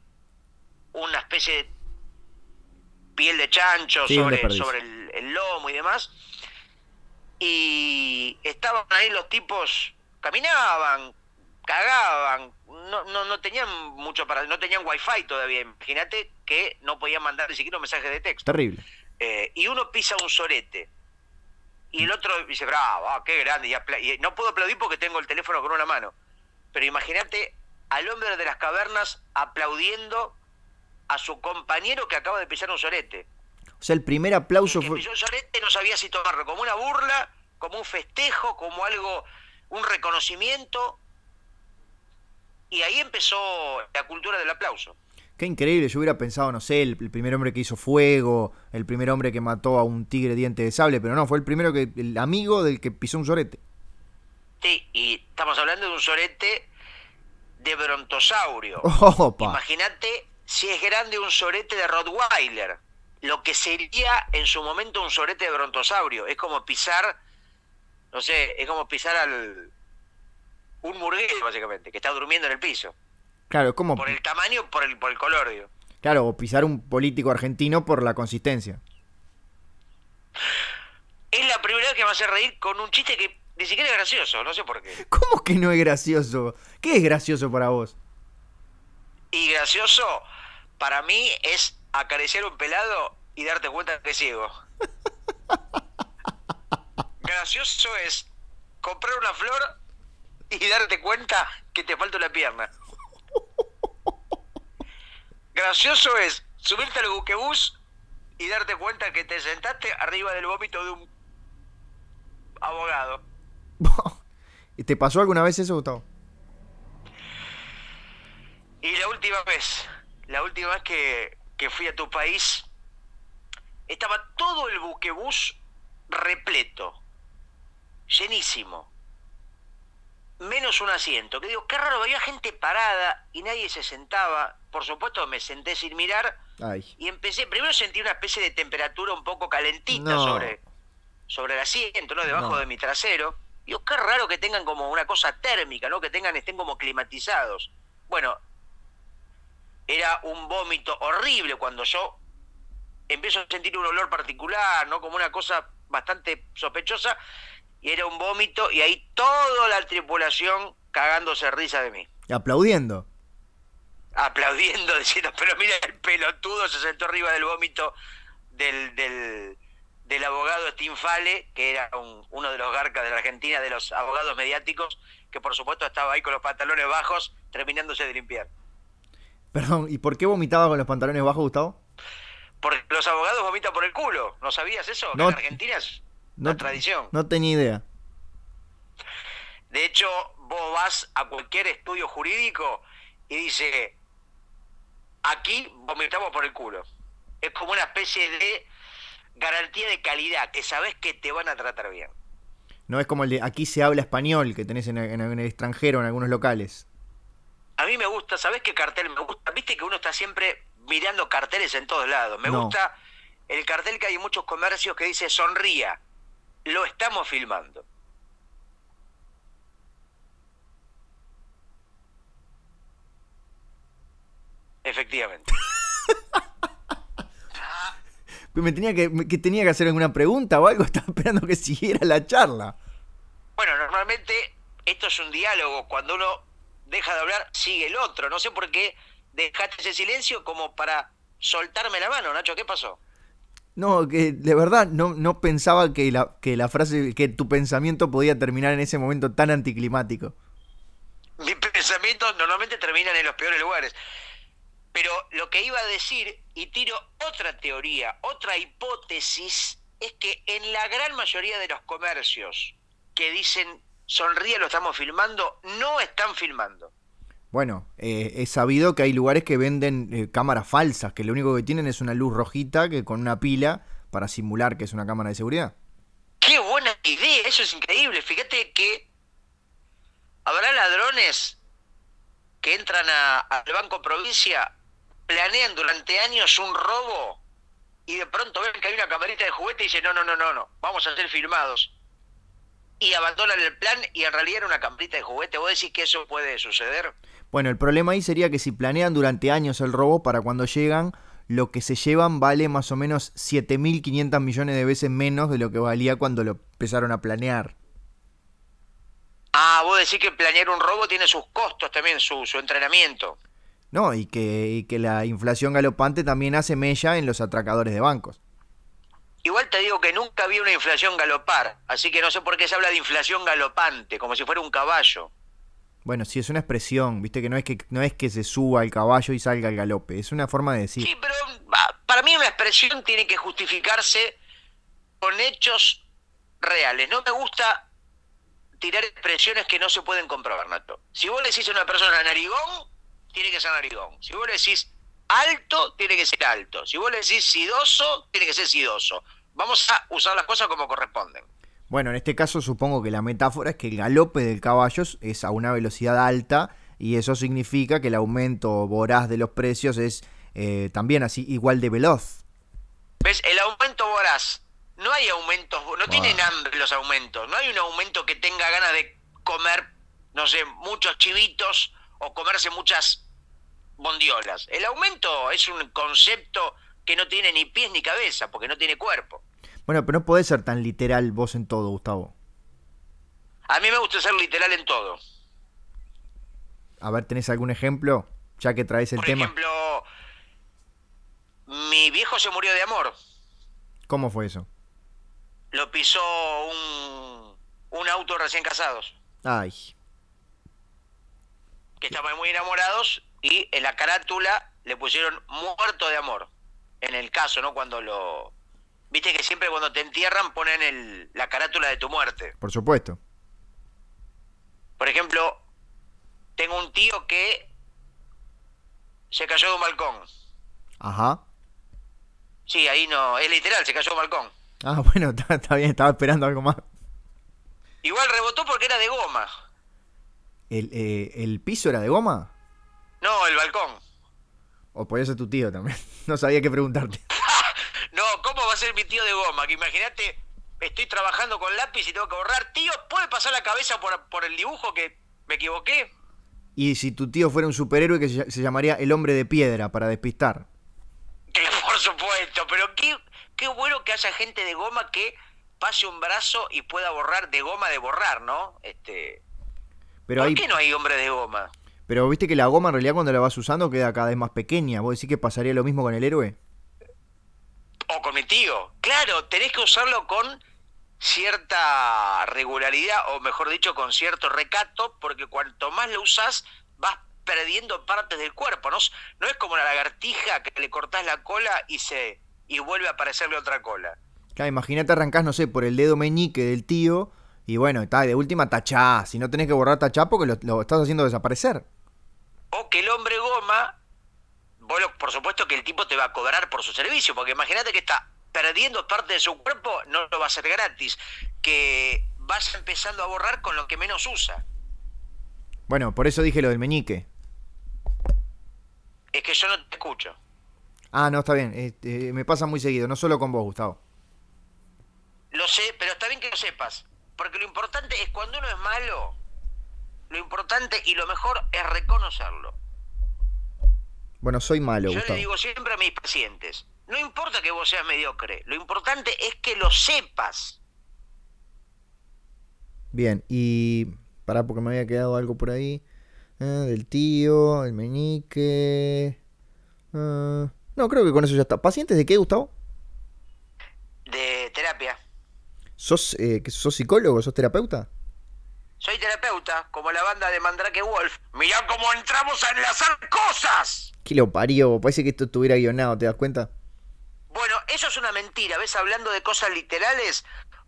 una especie de piel de chancho sobre, sobre el, lomo y demás. Y estaban ahí los tipos, caminaban, cagaban, no, no, no tenían mucho para, no tenían wifi todavía. Imagínate que no podían mandar ni siquiera un mensaje de texto. Terrible. Eh, y uno pisa un sorete. Y el otro dice, bravo, ah, qué grande. y no puedo aplaudir porque tengo el teléfono con una mano. Pero imagínate al hombre de las cavernas aplaudiendo a su compañero que acaba de pisar un sorete. O sea, el primer aplauso el que Pisó un sorete no sabía si tomarlo como una burla, como un festejo, como algo, un reconocimiento. Y ahí empezó la cultura del aplauso. Qué increíble, yo hubiera pensado, no sé, el, primer hombre que hizo fuego, el primer hombre que mató a un tigre diente de sable, pero no, fue el primero que, el amigo del que pisó un sorete. Sí, y estamos hablando de un sorete de brontosaurio. Imagínate si es grande un sorete de Rottweiler, lo que sería en su momento un sorete de brontosaurio. Es como pisar, no sé, es como pisar al un murgués, básicamente, que está durmiendo en el piso. Claro, como... Por el tamaño, por el, por el color, digo. Claro, o pisar un político argentino por la consistencia. Es la primera vez que me hace reír con un chiste que ni siquiera es gracioso, no sé por qué. ¿Cómo que no es gracioso? ¿Qué es gracioso para vos? Y gracioso para mí es acariciar un pelado y darte cuenta que es ciego. gracioso es comprar una flor y darte cuenta que te falta una pierna. Gracioso es subirte al buquebús y darte cuenta que te sentaste arriba del vómito de un abogado. ¿Te pasó alguna vez eso, Gustavo? Y la última vez, la última vez que, que fui a tu país, estaba todo el buquebús repleto, llenísimo, menos un asiento. Que digo, qué raro, había gente parada y nadie se sentaba. Por supuesto, me senté sin mirar y empecé. Primero sentí una especie de temperatura un poco calentita sobre, sobre el asiento, ¿no? Debajo de mi trasero. Digo, qué raro que tengan como una cosa térmica, ¿no? Que tengan, estén como climatizados. Bueno, era un vómito horrible cuando yo empiezo a sentir un olor particular, ¿no? Como una cosa bastante sospechosa, y era un vómito, y ahí toda la tripulación cagándose risa de mí. Aplaudiendo. Aplaudiendo, diciendo, pero mira el pelotudo se sentó arriba del vómito del, del, del abogado Stinfale, que era uno de los garcas de la Argentina, de los abogados mediáticos, que por supuesto estaba ahí con los pantalones bajos, terminándose de limpiar. Perdón, ¿y por qué vomitaba con los pantalones bajos, Gustavo? Porque los abogados vomitan por el culo. ¿No sabías eso? No, en Argentina es una tradición. No tenía idea. De hecho, vos vas a cualquier estudio jurídico y dice, aquí vomitamos por el culo. Es como una especie de garantía de calidad, que sabes que te van a tratar bien. No es como el de aquí se habla español que tenés en, en el extranjero, en algunos locales. A mí me gusta, ¿sabes qué cartel me gusta? Viste que uno está siempre mirando carteles en todos lados. Me gusta el cartel que hay en muchos comercios que dice sonría. Lo estamos filmando. Efectivamente. me tenía que, que, tenía que hacer alguna pregunta o algo, estaba esperando que siguiera la charla. Bueno, normalmente esto es un diálogo. Cuando uno deja de hablar, sigue el otro. No sé por qué dejaste ese silencio como para soltarme la mano, Nacho. ¿Qué pasó? No, que de verdad no, no pensaba que la, que la frase, que tu pensamiento podía terminar en ese momento tan anticlimático. Mis pensamientos normalmente terminan en los peores lugares. Pero lo que iba a decir, y tiro otra teoría, otra hipótesis, es que en la gran mayoría de los comercios que dicen sonríe, lo estamos filmando, no están filmando. Bueno, eh, he sabido que hay lugares que venden eh, cámaras falsas, que lo único que tienen es una luz rojita que con una pila para simular que es una cámara de seguridad. Qué buena idea, eso es increíble. Fíjate que habrá ladrones que entran al Banco Provincia, planean durante años un robo y de pronto ven que hay una camarita de juguete y dicen, no, no, no, no, no, vamos a ser filmados y abandonan el plan y en realidad era una camprita de juguete. ¿Vos decís que eso puede suceder? Bueno, el problema ahí sería que si planean durante años el robo, para cuando llegan, lo que se llevan vale más o menos 7.500 millones de veces menos de lo que valía cuando lo empezaron a planear. Ah, vos decís que planear un robo tiene sus costos también, su, su entrenamiento. No, y que, y que la inflación galopante también hace mella en los atracadores de bancos. Igual te digo que nunca vi una inflación galopar, así que no sé por qué se habla de inflación galopante, como si fuera un caballo. Bueno, sí, es una expresión, viste que no es que no es que se suba el caballo y salga el galope, es una forma de decir. Sí, pero para mí una expresión tiene que justificarse con hechos reales. No me gusta tirar expresiones que no se pueden comprobar, Nato. Si vos le decís a una persona narigón, tiene que ser narigón. Si vos le decís alto, tiene que ser alto. Si vos le decís sidoso, tiene que ser sidoso. Vamos a usar las cosas como corresponden. Bueno, en este caso supongo que la metáfora es que el galope del caballo es a una velocidad alta y eso significa que el aumento voraz de los precios es eh, también así igual de veloz. ¿Ves? El aumento voraz. No hay aumentos, no tienen hambre los aumentos. No hay un aumento que tenga ganas de comer, no sé, muchos chivitos o comerse muchas bondiolas. El aumento es un concepto que no tiene ni pies ni cabeza, porque no tiene cuerpo. Bueno, pero no podés ser tan literal vos en todo, Gustavo. A mí me gusta ser literal en todo. A ver, ¿tenés algún ejemplo? Ya que traes el tema. Por ejemplo, mi viejo se murió de amor. ¿Cómo fue eso? Lo pisó un, un auto recién casados. Ay. Que estaban muy enamorados y en la carátula le pusieron muerto de amor. en el caso, ¿no? Cuando lo... Viste que siempre cuando te entierran ponen el, la carátula de tu muerte. Por supuesto. Por ejemplo, tengo un tío que se cayó de un balcón. Ajá. Sí, ahí no, es literal, se cayó de un balcón. Ah, bueno, está, bien, estaba esperando algo más. Igual rebotó porque era de goma. ¿El, eh, ¿El piso era de goma? No, el balcón. O podía ser tu tío también. No sabía qué preguntarte. no, ¿cómo va a ser mi tío de goma? Que imagínate, estoy trabajando con lápiz y tengo que borrar. Tío, ¿puede pasar la cabeza por, por el dibujo que me equivoqué? Y si tu tío fuera un superhéroe que se, llamaría el hombre de piedra para despistar. Que por supuesto, pero qué, qué bueno que haya gente de goma que pase un brazo y pueda borrar de goma de borrar, ¿no? Este. Pero ¿Por qué no hay hombre de goma? Pero viste que la goma en realidad cuando la vas usando queda cada vez más pequeña. ¿Vos decís que pasaría lo mismo con el héroe? O con mi tío. Claro, tenés que usarlo con cierta regularidad, o mejor dicho, con cierto recato, porque cuanto más lo usas, vas perdiendo partes del cuerpo. No, no es como la lagartija que le cortás la cola y se y vuelve a aparecerle otra cola. Claro, imagínate arrancás, no sé, por el dedo meñique del tío, y bueno, está, de última tachá. Si no tenés que borrar tachá porque lo estás haciendo desaparecer o que el hombre goma, por supuesto que el tipo te va a cobrar por su servicio, porque imagínate que está perdiendo parte de su cuerpo, no lo va a hacer gratis, que vas empezando a borrar con lo que menos usa. Bueno, por eso dije lo del meñique. Es que yo no te escucho. Ah, no, está bien. Este, me pasa muy seguido, no solo con vos, Gustavo. Lo sé, pero está bien que lo sepas. Porque lo importante es cuando uno es malo, lo importante y lo mejor es reconocerlo. Bueno, soy malo. Yo le digo siempre a mis pacientes, no importa que vos seas mediocre, lo importante es que lo sepas. Bien, y para porque me había quedado algo por ahí. Eh, del tío, el meñique. Eh, no, creo que con eso ya está. ¿Pacientes de qué, Gustavo? De terapia. ¿Sos, eh, ¿Sos psicólogo? ¿Sos terapeuta? Soy terapeuta, como la banda de Mandrake Wolf. Mirá cómo entramos a enlazar cosas. ¿Qué lo parió? Parece que esto estuviera guionado, ¿te das cuenta? Bueno, eso es una mentira, ¿ves? Hablando de cosas literales,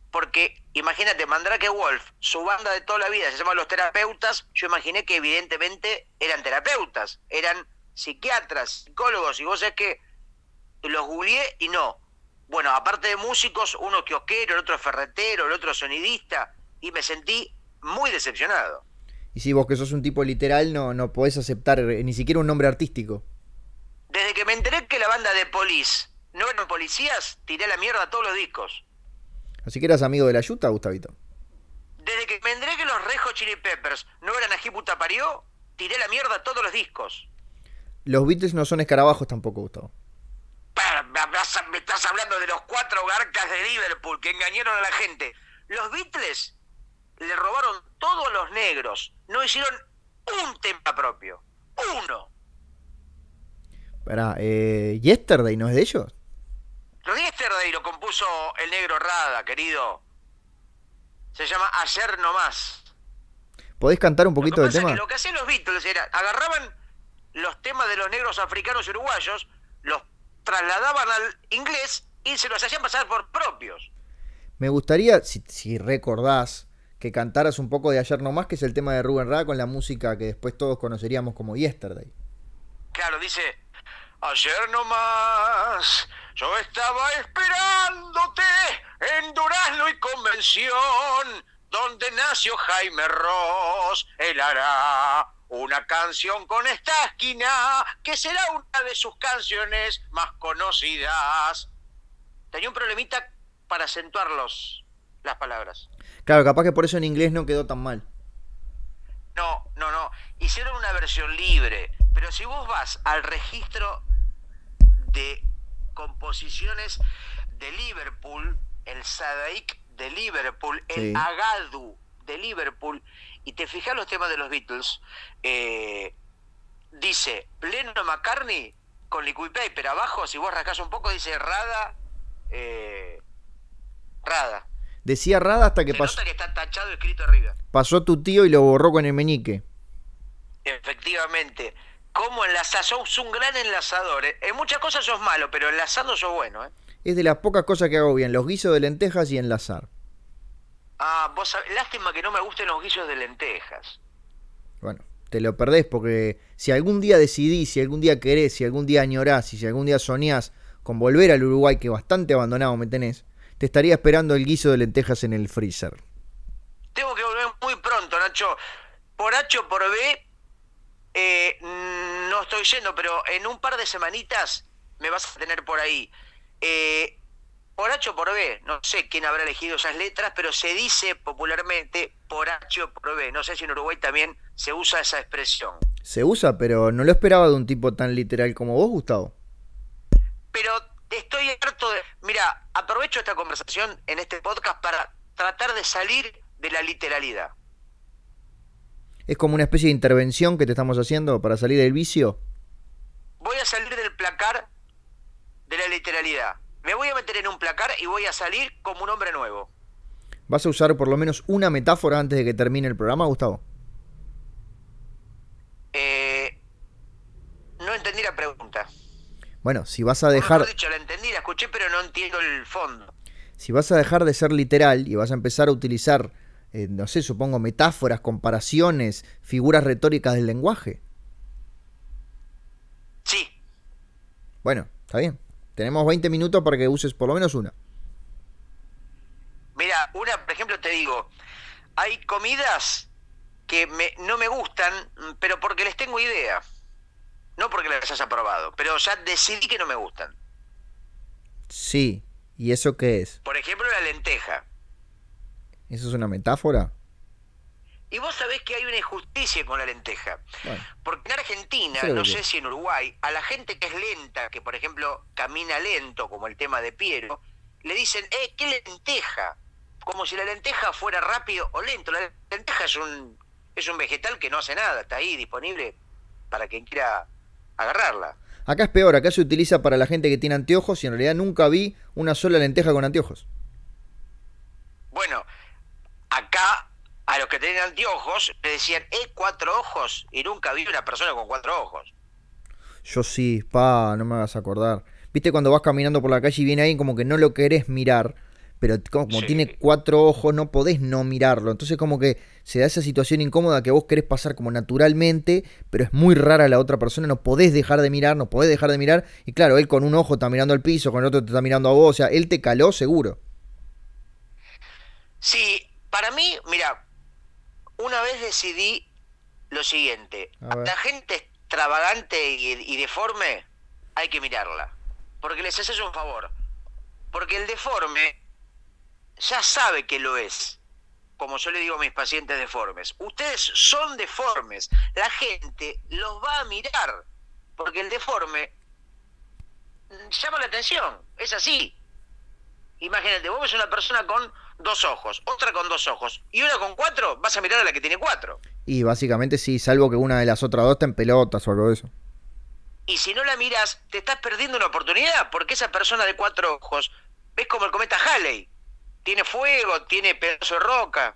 porque imagínate, Mandrake Wolf, su banda de toda la vida se llama Los Terapeutas, yo imaginé que evidentemente eran terapeutas, eran psiquiatras, psicólogos, y vos sabés que los googleé y no. Bueno, aparte de músicos, uno kiosquero, el otro ferretero, el otro sonidista, y me sentí muy decepcionado. Y si vos que sos un tipo literal no, no podés aceptar ni siquiera un nombre artístico. Desde que me enteré que la banda de Police no eran policías, tiré la mierda a todos los discos. Así que eras amigo de la Yuta, Gustavito. Desde que me enteré que los Rejo Chili Peppers no eran ají puta parió, tiré la mierda a todos los discos. Los Beatles no son escarabajos tampoco, Gustavo. Me estás hablando de los cuatro garcas de Liverpool que engañaron a la gente. Los Beatles le robaron todos los negros. No hicieron un tema propio. Uno. Para, eh, ¿Yesterday no es de ellos? Yesterday lo compuso el negro Rada, querido. Se llama Ayer no más. ¿Podés cantar un poquito del tema? lo que hacían los Beatles era, agarraban los temas de los negros africanos y uruguayos, los trasladaban al inglés y se los hacían pasar por propios. Me gustaría, si, si recordás, que cantaras un poco de Ayer No Más, que es el tema de Rubén Rada con la música que después todos conoceríamos como Yesterday. Claro, dice, ayer no más, yo estaba esperándote en Durazno y Convención, donde nació Jaime Ross, él hará una canción con esta esquina, que será una de sus canciones más conocidas. Tenía un problemita para acentuarlos las palabras. Claro, capaz que por eso en inglés no quedó tan mal. No, no, no. Hicieron una versión libre. Pero si vos vas al registro de composiciones de Liverpool, el Sadaik de Liverpool, el Agadu de Liverpool, y te fijas los temas de los Beatles, eh, dice Pleno McCartney con Liquid Paper. Abajo, si vos rascás un poco, dice Rada. Eh, Rada. Decía Rada hasta que pasó. que está tachado escrito arriba. Pasó tu tío y lo borró con el meñique. Efectivamente. ¿Cómo enlazás? Sos un gran enlazador. ¿eh? En muchas cosas sos malo, pero enlazando sos bueno. ¿eh? Es de las pocas cosas que hago bien, los guisos de lentejas y enlazar. Ah, vos lástima que no me gusten los guisos de lentejas. Bueno, te lo perdés porque si algún día decidís, si algún día querés, si algún día añorás y si algún día soñás con volver al Uruguay, que bastante abandonado me tenés, te estaría esperando el guiso de lentejas en el freezer. Tengo que volver muy pronto, Nacho. Por H o por B, eh, no estoy yendo, pero en un par de semanitas me vas a tener por ahí. Eh, por H o por B, no sé quién habrá elegido esas letras, pero se dice popularmente por H o por B. No sé si en Uruguay también se usa esa expresión. Se usa, pero no lo esperaba de un tipo tan literal como vos, Gustavo. Pero estoy harto de... Mira, aprovecho esta conversación en este podcast para tratar de salir de la literalidad. ¿Es como una especie de intervención que te estamos haciendo para salir del vicio? Voy a salir del placar de la literalidad. Me voy a meter en un placar y voy a salir como un hombre nuevo. ¿Vas a usar por lo menos una metáfora antes de que termine el programa, Gustavo? Eh, no entendí la pregunta. Bueno, si vas a dejar... No, dicho, la entendí, la escuché, pero no entiendo el fondo. Si vas a dejar de ser literal y vas a empezar a utilizar, eh, no sé, supongo, metáforas, comparaciones, figuras retóricas del lenguaje. Sí. Bueno, está bien. Tenemos 20 minutos para que uses por lo menos una. Mira, una, por ejemplo, te digo, hay comidas que me, no me gustan, pero porque les tengo idea. No porque las haya probado, pero ya decidí que no me gustan. Sí, ¿y eso qué es? Por ejemplo, la lenteja. ¿Eso es una metáfora? Y vos sabés que hay una injusticia con la lenteja. Porque en Argentina, no sé si en Uruguay, a la gente que es lenta, que por ejemplo camina lento, como el tema de Piero, le dicen, eh, ¿qué lenteja? Como si la lenteja fuera rápido o lento. La lenteja es un, es un vegetal que no hace nada, está ahí disponible para quien quiera agarrarla. Acá es peor, acá se utiliza para la gente que tiene anteojos y en realidad nunca vi una sola lenteja con anteojos. Bueno, acá a los que tenían anteojos le decían, ¿eh, cuatro ojos? Y nunca vi una persona con cuatro ojos. Yo sí, pa, no me vas a acordar. Viste cuando vas caminando por la calle y viene alguien como que no lo querés mirar, pero como, tiene cuatro ojos no podés no mirarlo. Entonces como que se da esa situación incómoda que vos querés pasar como naturalmente, pero es muy rara la otra persona, no podés dejar de mirar, no podés dejar de mirar. Y claro, él con un ojo está mirando al piso, con el otro te está mirando a vos, o sea, él te caló seguro. Sí, para mí, mira, una vez decidí lo siguiente. la gente extravagante y, deforme hay que mirarla. Porque les haces un favor. Porque el deforme ya sabe que lo es. Como yo le digo a mis pacientes deformes. Ustedes son deformes. La gente los va a mirar. Porque el deforme llama la atención. Es así. Imagínate, vos ves una persona con dos ojos, otra con dos ojos y una con cuatro, vas a mirar a la que tiene cuatro. Y básicamente sí, salvo que una de las otras dos está en pelotas o algo de eso. Y si no la miras, te estás perdiendo una oportunidad, porque esa persona de cuatro ojos, ves como el cometa Halley, tiene fuego, tiene pedazo de roca.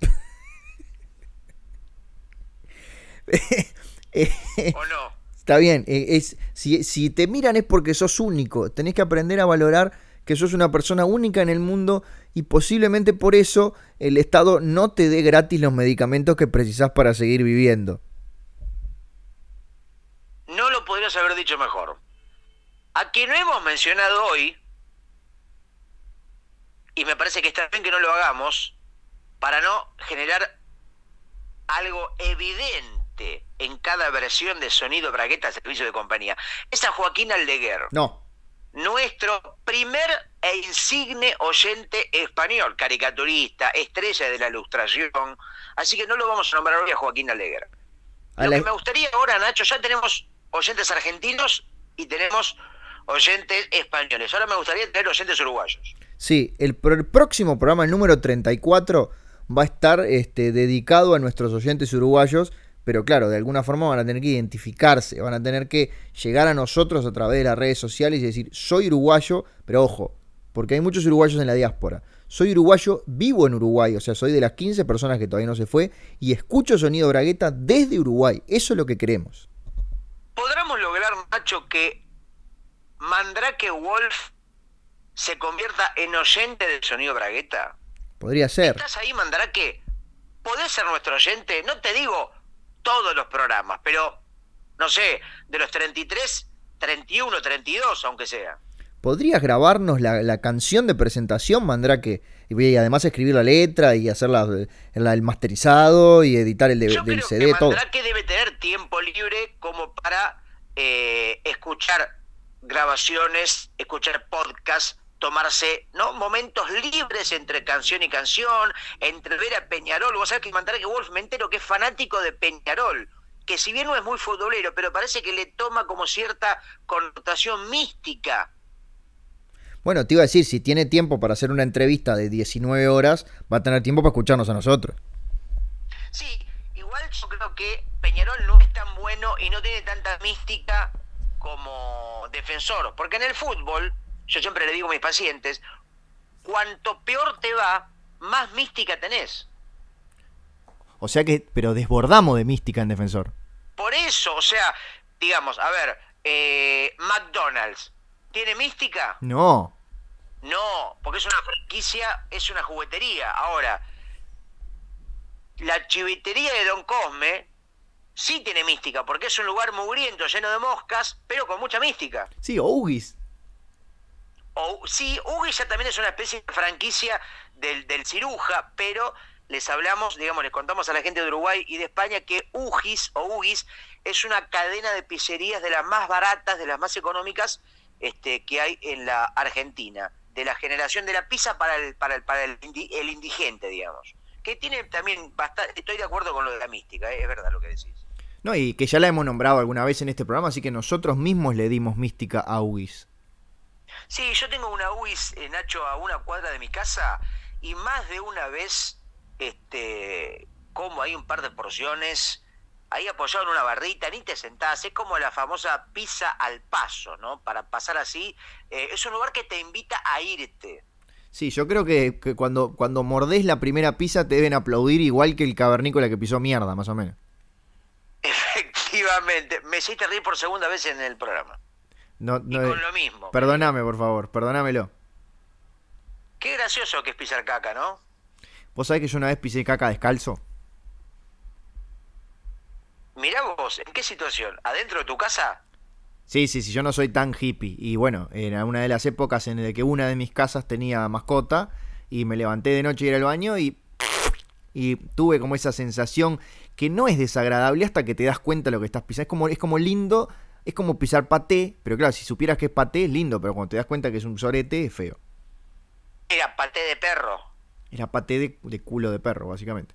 ¿O no? Está bien, eh, es, si, si te miran es porque sos único, tenés que aprender a valorar que sos una persona única en el mundo y posiblemente por eso el Estado no te dé gratis los medicamentos que precisas para seguir viviendo. No lo podrías haber dicho mejor. A quien no hemos mencionado hoy, y me parece que está bien que no lo hagamos, para no generar algo evidente en cada versión de sonido bragueta servicio de compañía, es a Joaquín Aldeguer. No nuestro primer e insigne oyente español, caricaturista, estrella de la ilustración. Así que no lo vamos a nombrar hoy a Joaquín Alegre. Lo que me gustaría ahora, Nacho, ya tenemos oyentes argentinos y tenemos oyentes españoles. Ahora me gustaría tener oyentes uruguayos. Sí, el, próximo programa, el número 34, va a estar este, dedicado a nuestros oyentes uruguayos pero claro, de alguna forma van a tener que identificarse, van a tener que llegar a nosotros a través de las redes sociales y decir, soy uruguayo, pero ojo, porque hay muchos uruguayos en la diáspora. Soy uruguayo, vivo en Uruguay, o sea, soy de las 15 personas que todavía no se fue y escucho sonido bragueta desde Uruguay. Eso es lo que queremos. Nacho, que Mandrake Wolf se convierta en oyente del sonido Bragueta? Podría ser. ¿Estás ahí, Mandrake? ¿Podés ser nuestro oyente? No te digo todos los programas, pero no sé, de los 33, 31, 32, aunque sea. ¿Podrías grabarnos la, canción de presentación, Mandrake? Y además escribir la letra y hacer el masterizado y editar el de, Yo del creo CD, que Mandrake debe tener tiempo libre como para eh, escuchar grabaciones, escuchar podcasts, tomarse ¿no? momentos libres entre canción y canción, entre ver a Peñarol. Vos sabés que Mandrake Wolf me entero que es fanático de Peñarol que si bien no es muy futbolero, pero parece que le toma como cierta connotación mística. Bueno, te iba a decir, si tiene tiempo para hacer una entrevista de 19 horas, va a tener tiempo para escucharnos a nosotros. Sí, igual yo creo que Peñarol no es tan bueno y no tiene tanta mística como defensor, porque en el fútbol, yo siempre le digo a mis pacientes, cuanto peor te va, más mística tenés. O sea que, pero desbordamos de mística en defensor. Por eso, o sea, digamos, a ver, eh, McDonald's, ¿tiene mística? No. No, porque es una franquicia, es una juguetería. Ahora, la chivitería de Don Cosme sí tiene mística, porque es un lugar mugriento, lleno de moscas, pero con mucha mística. Sí, o Ugis. O, sí, Ugis ya también es una especie de franquicia del, ciruja, pero les hablamos, digamos, les contamos a la gente de Uruguay y de España que UGIS o UGIS es una cadena de pizzerías de las más baratas, de las más económicas este, que hay en la Argentina, de la generación de la pizza para el, para para el, indigente, digamos. Que tiene también bastante, estoy de acuerdo con lo de la mística, ¿eh? es verdad lo que decís. No, y que ya la hemos nombrado alguna vez en este programa, así que nosotros mismos le dimos mística a UGIS. Sí, yo tengo una UGIS, eh, Nacho, a una cuadra de mi casa, y más de una vez este, como hay un par de porciones ahí apoyado en una barrita, ni te sentás, es como la famosa pizza al paso, ¿no? Para pasar así, eh, es un lugar que te invita a irte. Sí, yo creo que, cuando, cuando mordés la primera pizza te deben aplaudir igual que el cavernícola que pisó mierda, más o menos. Efectivamente, me hiciste reír por segunda vez en el programa. No, no, y con lo mismo. Perdóname, por favor, perdónamelo. Qué gracioso que es pisar caca, ¿no? ¿Vos sabés que yo una vez pisé caca descalzo? Mirá vos, ¿en qué situación? ¿Adentro de tu casa? Sí, sí, sí, yo no soy tan hippie. Y bueno, era una de las épocas en la que una de mis casas tenía mascota y me levanté de noche a ir al baño y, y tuve como esa sensación que no es desagradable hasta que te das cuenta de lo que estás pisando. Es como, es como lindo, es como pisar paté, pero claro, si supieras que es paté es lindo, pero cuando te das cuenta que es un sorete es feo. Era paté de perro. Era paté de, culo de perro, básicamente.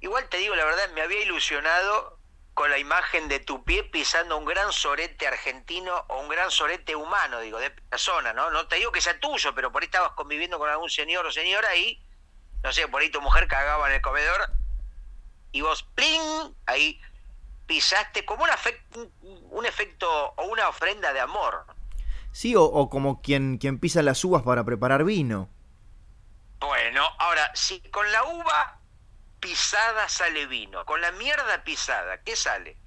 Igual te digo la verdad, me había ilusionado con la imagen de tu pie pisando un gran sorete argentino o un gran sorete humano, digo, de persona, ¿no? No te digo que sea tuyo, pero por ahí estabas conviviendo con algún señor o señora y, no sé, por ahí tu mujer cagaba en el comedor y vos, ¡pling! Ahí pisaste como un, un efecto o una ofrenda de amor. Sí, o, o como quien, quien pisa las uvas para preparar vino. Bueno, ahora, si con la uva pisada sale vino, con la mierda pisada, ¿qué sale?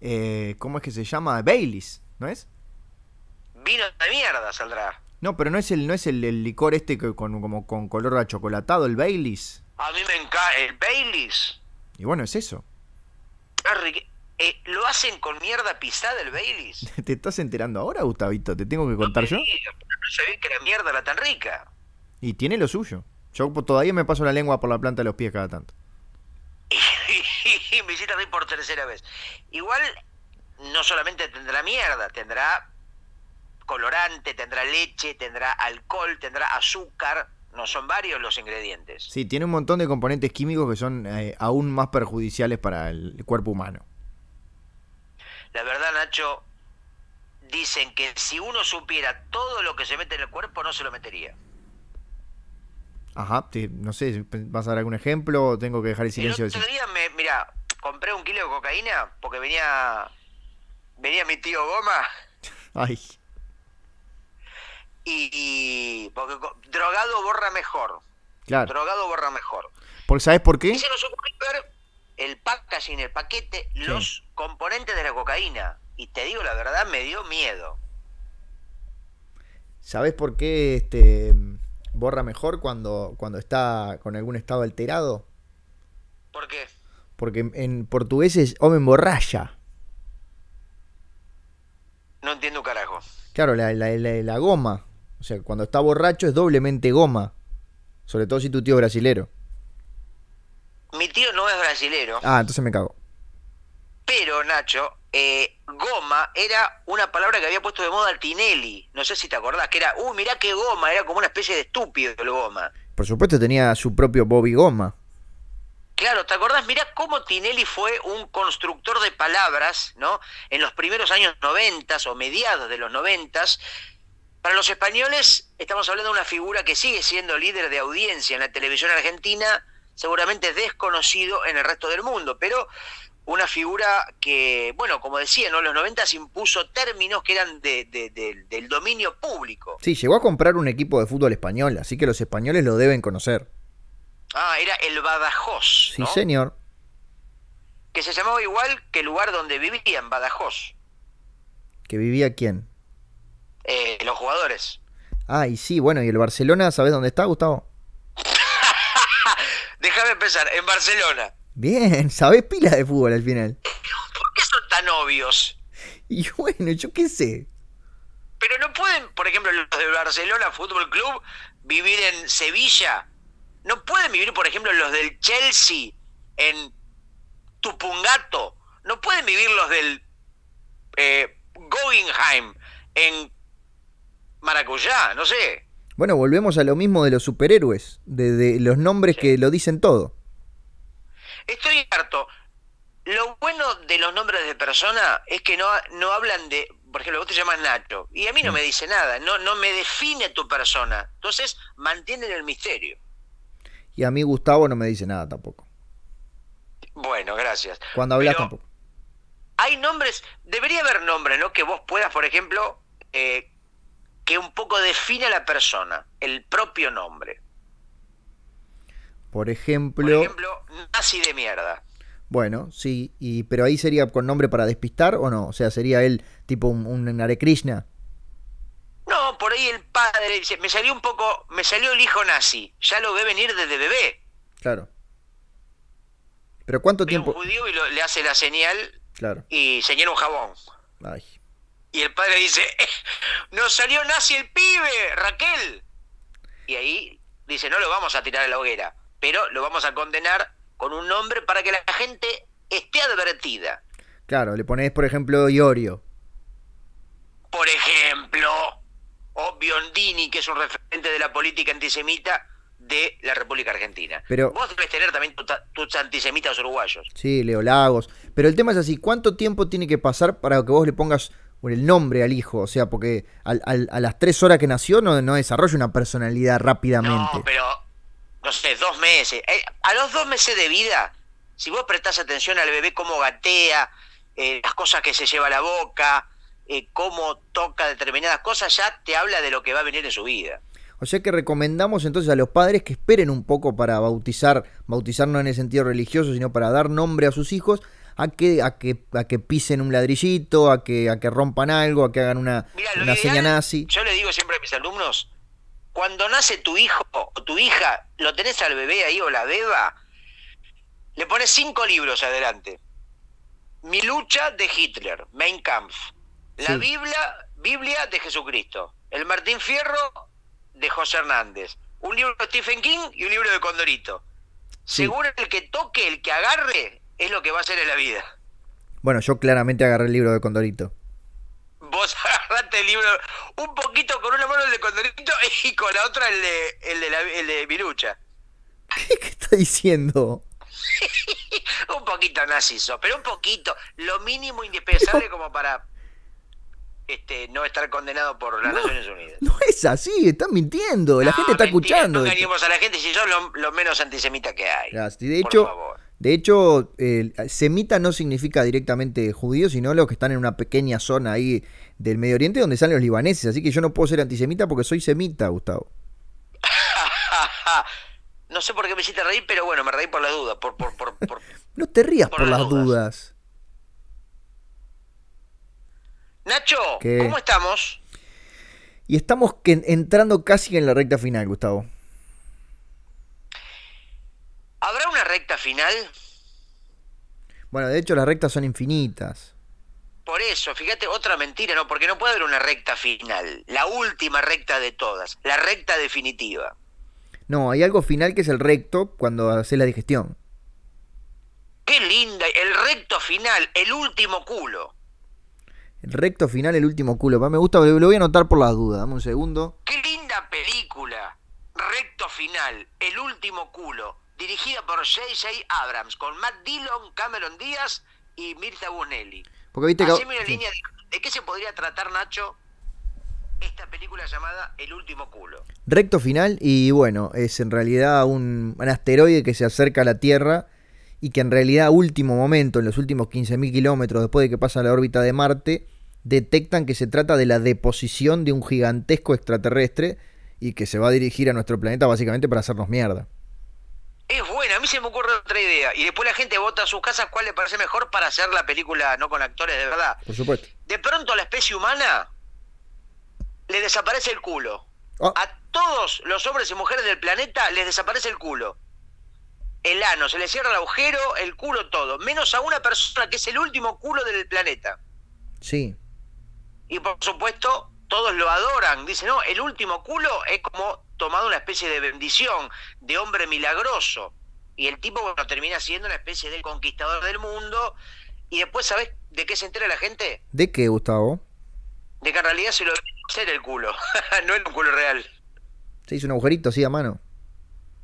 Eh, ¿Cómo es que se llama? Baileys, ¿no es? Vino de mierda saldrá. No, pero no es el, no es el, licor este que con, como con color achocolatado, el Baileys. A mí me encanta el Baileys. Y bueno, es eso. Eh, ¿Lo hacen con mierda pisada el Baileys? ¿Te estás enterando ahora, Gustavito? ¿Te tengo que contar yo? no sabía que la mierda era tan rica. Y tiene lo suyo. Yo todavía me paso la lengua por la planta de los pies cada tanto. y me hiciste reír por tercera vez. Igual, no solamente tendrá mierda, tendrá colorante, tendrá leche, tendrá alcohol, tendrá azúcar. No son varios los ingredientes. Sí, tiene un montón de componentes químicos que son eh, aún más perjudiciales para el cuerpo humano. La verdad, Nacho, dicen que si uno supiera todo lo que se mete en el cuerpo, no se lo metería. Ajá, no sé, ¿vas a dar algún ejemplo o tengo que dejar el silencio? El otro día, me, mira, compré un kilo de cocaína porque venía venía mi tío Goma. Ay. Y, porque drogado borra mejor. Claro. Drogado borra mejor. Porque ¿Sabes por qué? se nos ocurrió ver el packaging, el paquete, los componentes de la cocaína. Y te digo la verdad, me dio miedo. ¿Sabes por qué este borra mejor cuando, cuando está con algún estado alterado? ¿Por qué? Porque en portugués es homem borracha. No entiendo un carajo. Claro, la, la, la, goma. O sea, cuando está borracho es doblemente goma. Sobre todo si tu tío es brasilero. Mi tío no es brasilero. Ah, entonces me cago. Pero, Nacho, eh, goma era una palabra que había puesto de moda Tinelli. No sé si te acordás, que era, uh, mirá qué goma, era como una especie de estúpido el goma. Por supuesto tenía su propio Bobby Goma. Claro, ¿te acordás? Mirá cómo Tinelli fue un constructor de palabras, ¿no? En los primeros años noventas o mediados de los noventas. Para los españoles estamos hablando de una figura que sigue siendo líder de audiencia en la televisión argentina, seguramente desconocido en el resto del mundo, pero una figura que, bueno, como decía, ¿no? en los noventas impuso términos que eran de, del dominio público. Sí, llegó a comprar un equipo de fútbol español, así que los españoles lo deben conocer. Ah, era el Badajoz. Sí, señor. Que se llamaba igual que el lugar donde vivían, Badajoz. ¿Que vivía quién? Eh, los jugadores. Ah, y sí, bueno, ¿y el Barcelona, sabes dónde está, Gustavo? Déjame empezar, en Barcelona. Bien, sabes pila de fútbol al final. ¿Por qué son tan obvios? Y bueno, yo qué sé. Pero no pueden, por ejemplo, los de Barcelona Fútbol Club vivir en Sevilla no pueden vivir, por ejemplo, los del Chelsea en Tupungato. No pueden vivir los del eh, en Maracuyá, no sé. Bueno, volvemos a lo mismo de los superhéroes, de, los nombres que lo dicen todo. Estoy harto. Lo bueno de los nombres de persona es que no, no hablan de, por ejemplo, vos te llamas Nacho y a mí no me dice nada, no, no me define tu persona. Entonces mantienen el misterio. Y a mí Gustavo no me dice nada tampoco. Bueno, gracias. Cuando hablas tampoco. Hay nombres, debería haber nombres, ¿no? Que vos puedas, por ejemplo, eh, que un poco define a la persona, el propio nombre. Por ejemplo. Por ejemplo, nazi de mierda. Bueno, sí, y, pero ahí sería con nombre para despistar o no? O sea, sería él tipo un, un Hare Krishna. No, por ahí el padre dice, me salió un poco, me salió el hijo nazi, ya lo ve venir desde bebé. Claro. Pero ¿cuánto tiempo? Un judío y le hace la señal claro. y señala un jabón. Ay. Y el padre dice, eh, nos salió nazi el pibe, Raquel. Y ahí dice, no lo vamos a tirar a la hoguera, pero lo vamos a condenar con un nombre para que la gente esté advertida. Claro, le pones, por ejemplo, Iorio. Por ejemplo o Biondini, que es un referente de la política antisemita de la República Argentina. Pero, Vos debes tener también tus antisemitas uruguayos. Sí, Leo Lagos. Pero el tema es así, ¿cuánto tiempo tiene que pasar para que vos le pongas el nombre al hijo? O sea, porque a las tres horas que nació no, no desarrolla una personalidad rápidamente. No, pero, no sé, dos meses. Eh, a los dos meses de vida, si vos prestás atención al bebé cómo gatea, eh, las cosas que se lleva a la boca, eh, cómo toca determinadas cosas, ya te habla de lo que va a venir en su vida. O sea que recomendamos entonces a los padres que esperen un poco para bautizar, bautizar no en el sentido religioso, sino para dar nombre a sus hijos, a que, a que, a que pisen un ladrillito, a que, a que rompan algo, a que hagan una, una seña nazi. Yo le digo siempre a mis alumnos, cuando nace tu hijo o tu hija, lo tenés al bebé ahí o la beba, le pones cinco libros adelante. Mi lucha de Hitler, Mein Kampf. La Biblia, Biblia de Jesucristo. El Martín Fierro de José Hernández. Un libro de Stephen King y un libro de Condorito. Seguro el que toque, el que agarre, es lo que va a hacer en la vida. Bueno, yo claramente agarré el libro de Condorito. Vos agarraste el libro, un poquito con una mano el de Condorito y con la otra el de, el de, la, el de Mirucha. ¿Qué, ¿Qué está diciendo? un poquito nacizo, pero un poquito, lo mínimo indispensable como para este, no estar condenado por las Naciones Unidas. No es así, están mintiendo, la gente está escuchando. No engañemos a la gente si son lo, menos antisemita que hay. de hecho, de hecho semita no significa directamente judío, sino los que están en una pequeña zona ahí del Medio Oriente donde salen los libaneses. Así que yo no puedo ser antisemita porque soy semita, Gustavo. no sé por qué me hiciste reír, pero bueno, me reí por la duda, por, por, por, No te rías por, las dudas. Nacho, ¿cómo estamos? Y estamos entrando casi en la recta final, Gustavo. ¿Habrá una recta final? Bueno, de hecho las rectas son infinitas. Por eso, fíjate, otra mentira, ¿no? Porque no puede haber una recta final, la última recta de todas, la recta definitiva. No, hay algo final que es el recto cuando haces la digestión. Qué linda, el recto final, el último culo. El recto final, el último culo. Me gusta, lo voy a anotar por las dudas. Dame un segundo. Qué linda película. Recto final, el último culo. Dirigida por J.J. Abrams, con Matt Dillon, Cameron Díaz y Mirta Bunelli. Porque viste que... línea de, qué se podría tratar, Nacho, esta película llamada El último culo. Recto final y bueno, es en realidad un, asteroide que se acerca a la Tierra y que en realidad a último momento, en los últimos 15.000 kilómetros después de que pasa la órbita de Marte, detectan que se trata de la deposición de un gigantesco extraterrestre y que se va a dirigir a nuestro planeta básicamente para hacernos mierda. Es buena, a mí se me ocurre otra idea. Y después la gente vota a sus casas cuál le parece mejor para hacer la película no con actores de verdad. Por supuesto. De pronto a la especie humana le desaparece el culo. Ah. A todos los hombres y mujeres del planeta les desaparece el culo. El ano, se le cierra el agujero, el culo, todo. Menos a una persona que es el último culo del planeta. Sí. Y por supuesto, todos lo adoran. Dicen, no, el último culo es como tomado una especie de bendición, de hombre milagroso. Y el tipo, bueno, termina siendo una especie de conquistador del mundo. Y después, ¿sabes de qué se entera la gente? ¿De qué, Gustavo? De que en realidad se lo hacer el culo. no era un culo real. Se hizo un agujerito así a mano.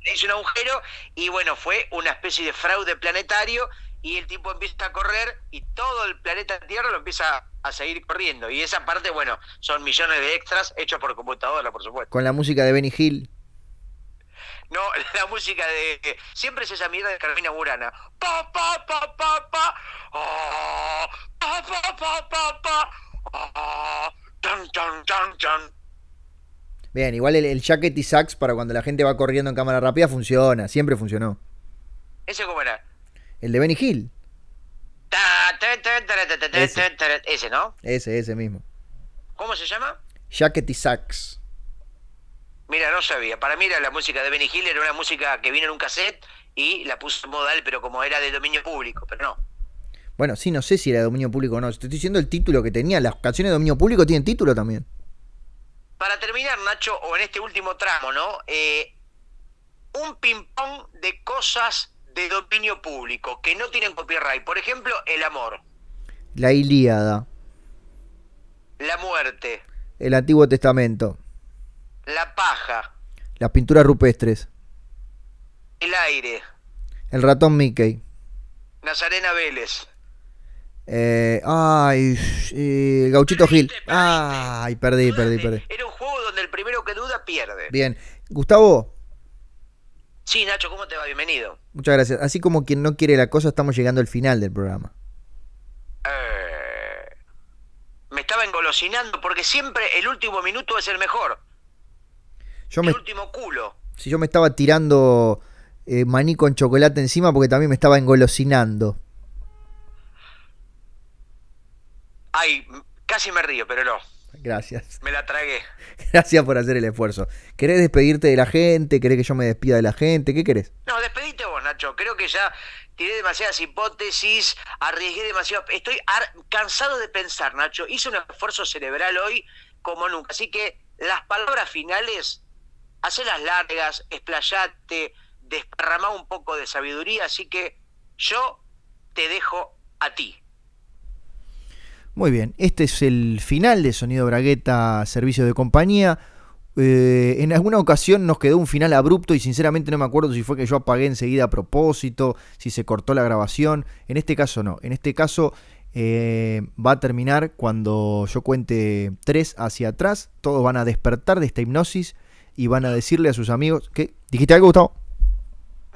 Se hizo un agujero y bueno, fue una especie de fraude planetario y el tipo empieza a correr y todo el planeta Tierra lo empieza a seguir corriendo. Y esa parte, bueno, son millones de extras hechos por computadora, por supuesto. Con la música de Benny Hill. No, la música de. Siempre es esa mierda de Carmina Burana. Pa, pa, pa, pa, pa. Oh, pa, pa, pa, pa, pa. Oh. Bien, igual el, el jacket y sax para cuando la gente va corriendo en cámara rápida funciona, siempre funcionó. ¿Ese cómo era? El de Benny Hill. Ese. ¿no? Ese, ese mismo. ¿Cómo se llama? Jacket y Sax. Mira, no sabía. Para mí era la música de Benny Hill, era una música que vino en un cassette y la puso en modal, pero como era de dominio público, pero no. Bueno, sí, no sé si era de dominio público o no. Te estoy diciendo el título que tenía. Las canciones de dominio público tienen título también. Para terminar, Nacho, o en este último tramo, ¿no? Eh, un ping-pong de cosas de dominio público que no tienen copyright. Por ejemplo, el amor. La Ilíada. La muerte. El Antiguo Testamento. La paja. Las pinturas rupestres. El aire. El ratón Mickey. Nazarena Vélez. Eh, ay, eh, Gauchito Gil. Ay, perdí, perdí, perdí. Era un juego donde el primero que duda pierde. Bien. Gustavo, Sí, Nacho, ¿cómo te va? Bienvenido. Muchas gracias. Así como quien no quiere la cosa, estamos llegando al final del programa. Eh, me estaba engolosinando porque siempre el último minuto es el mejor. Yo el último culo. Si yo me estaba tirando eh, maní con chocolate encima porque también me estaba engolosinando. Ay, casi me río, pero no. Gracias. Me la tragué. Gracias por hacer el esfuerzo. ¿Querés despedirte de la gente? ¿Querés que yo me despida de la gente? ¿Qué querés? No, despedite vos, Nacho. Creo que ya tiré demasiadas hipótesis, arriesgué demasiado. Estoy cansado de pensar, Nacho. Hice un esfuerzo cerebral hoy como nunca. Así que las palabras finales, hacelas largas, explayate, desparramá un poco de sabiduría. Así que yo te dejo a ti. Muy bien, este es el final de Sonido Bragueta Servicio de Compañía. Eh, en alguna ocasión nos quedó un final abrupto y sinceramente no me acuerdo si fue que yo apagué enseguida a propósito, si se cortó la grabación. En este caso no, en este caso eh, va a terminar cuando yo cuente tres hacia atrás. Todos van a despertar de esta hipnosis y van a decirle a sus amigos... ¿Qué? ¿Dijiste algo, Gustavo?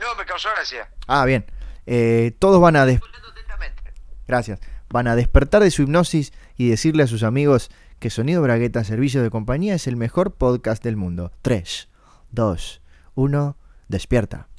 No, me causó gracia. Ah, bien. Eh, todos van a... Gracias van a despertar de su hipnosis y decirle a sus amigos que Sonido Bragueta Servicio de Compañía es el mejor podcast del mundo. 3, 2, 1, despierta.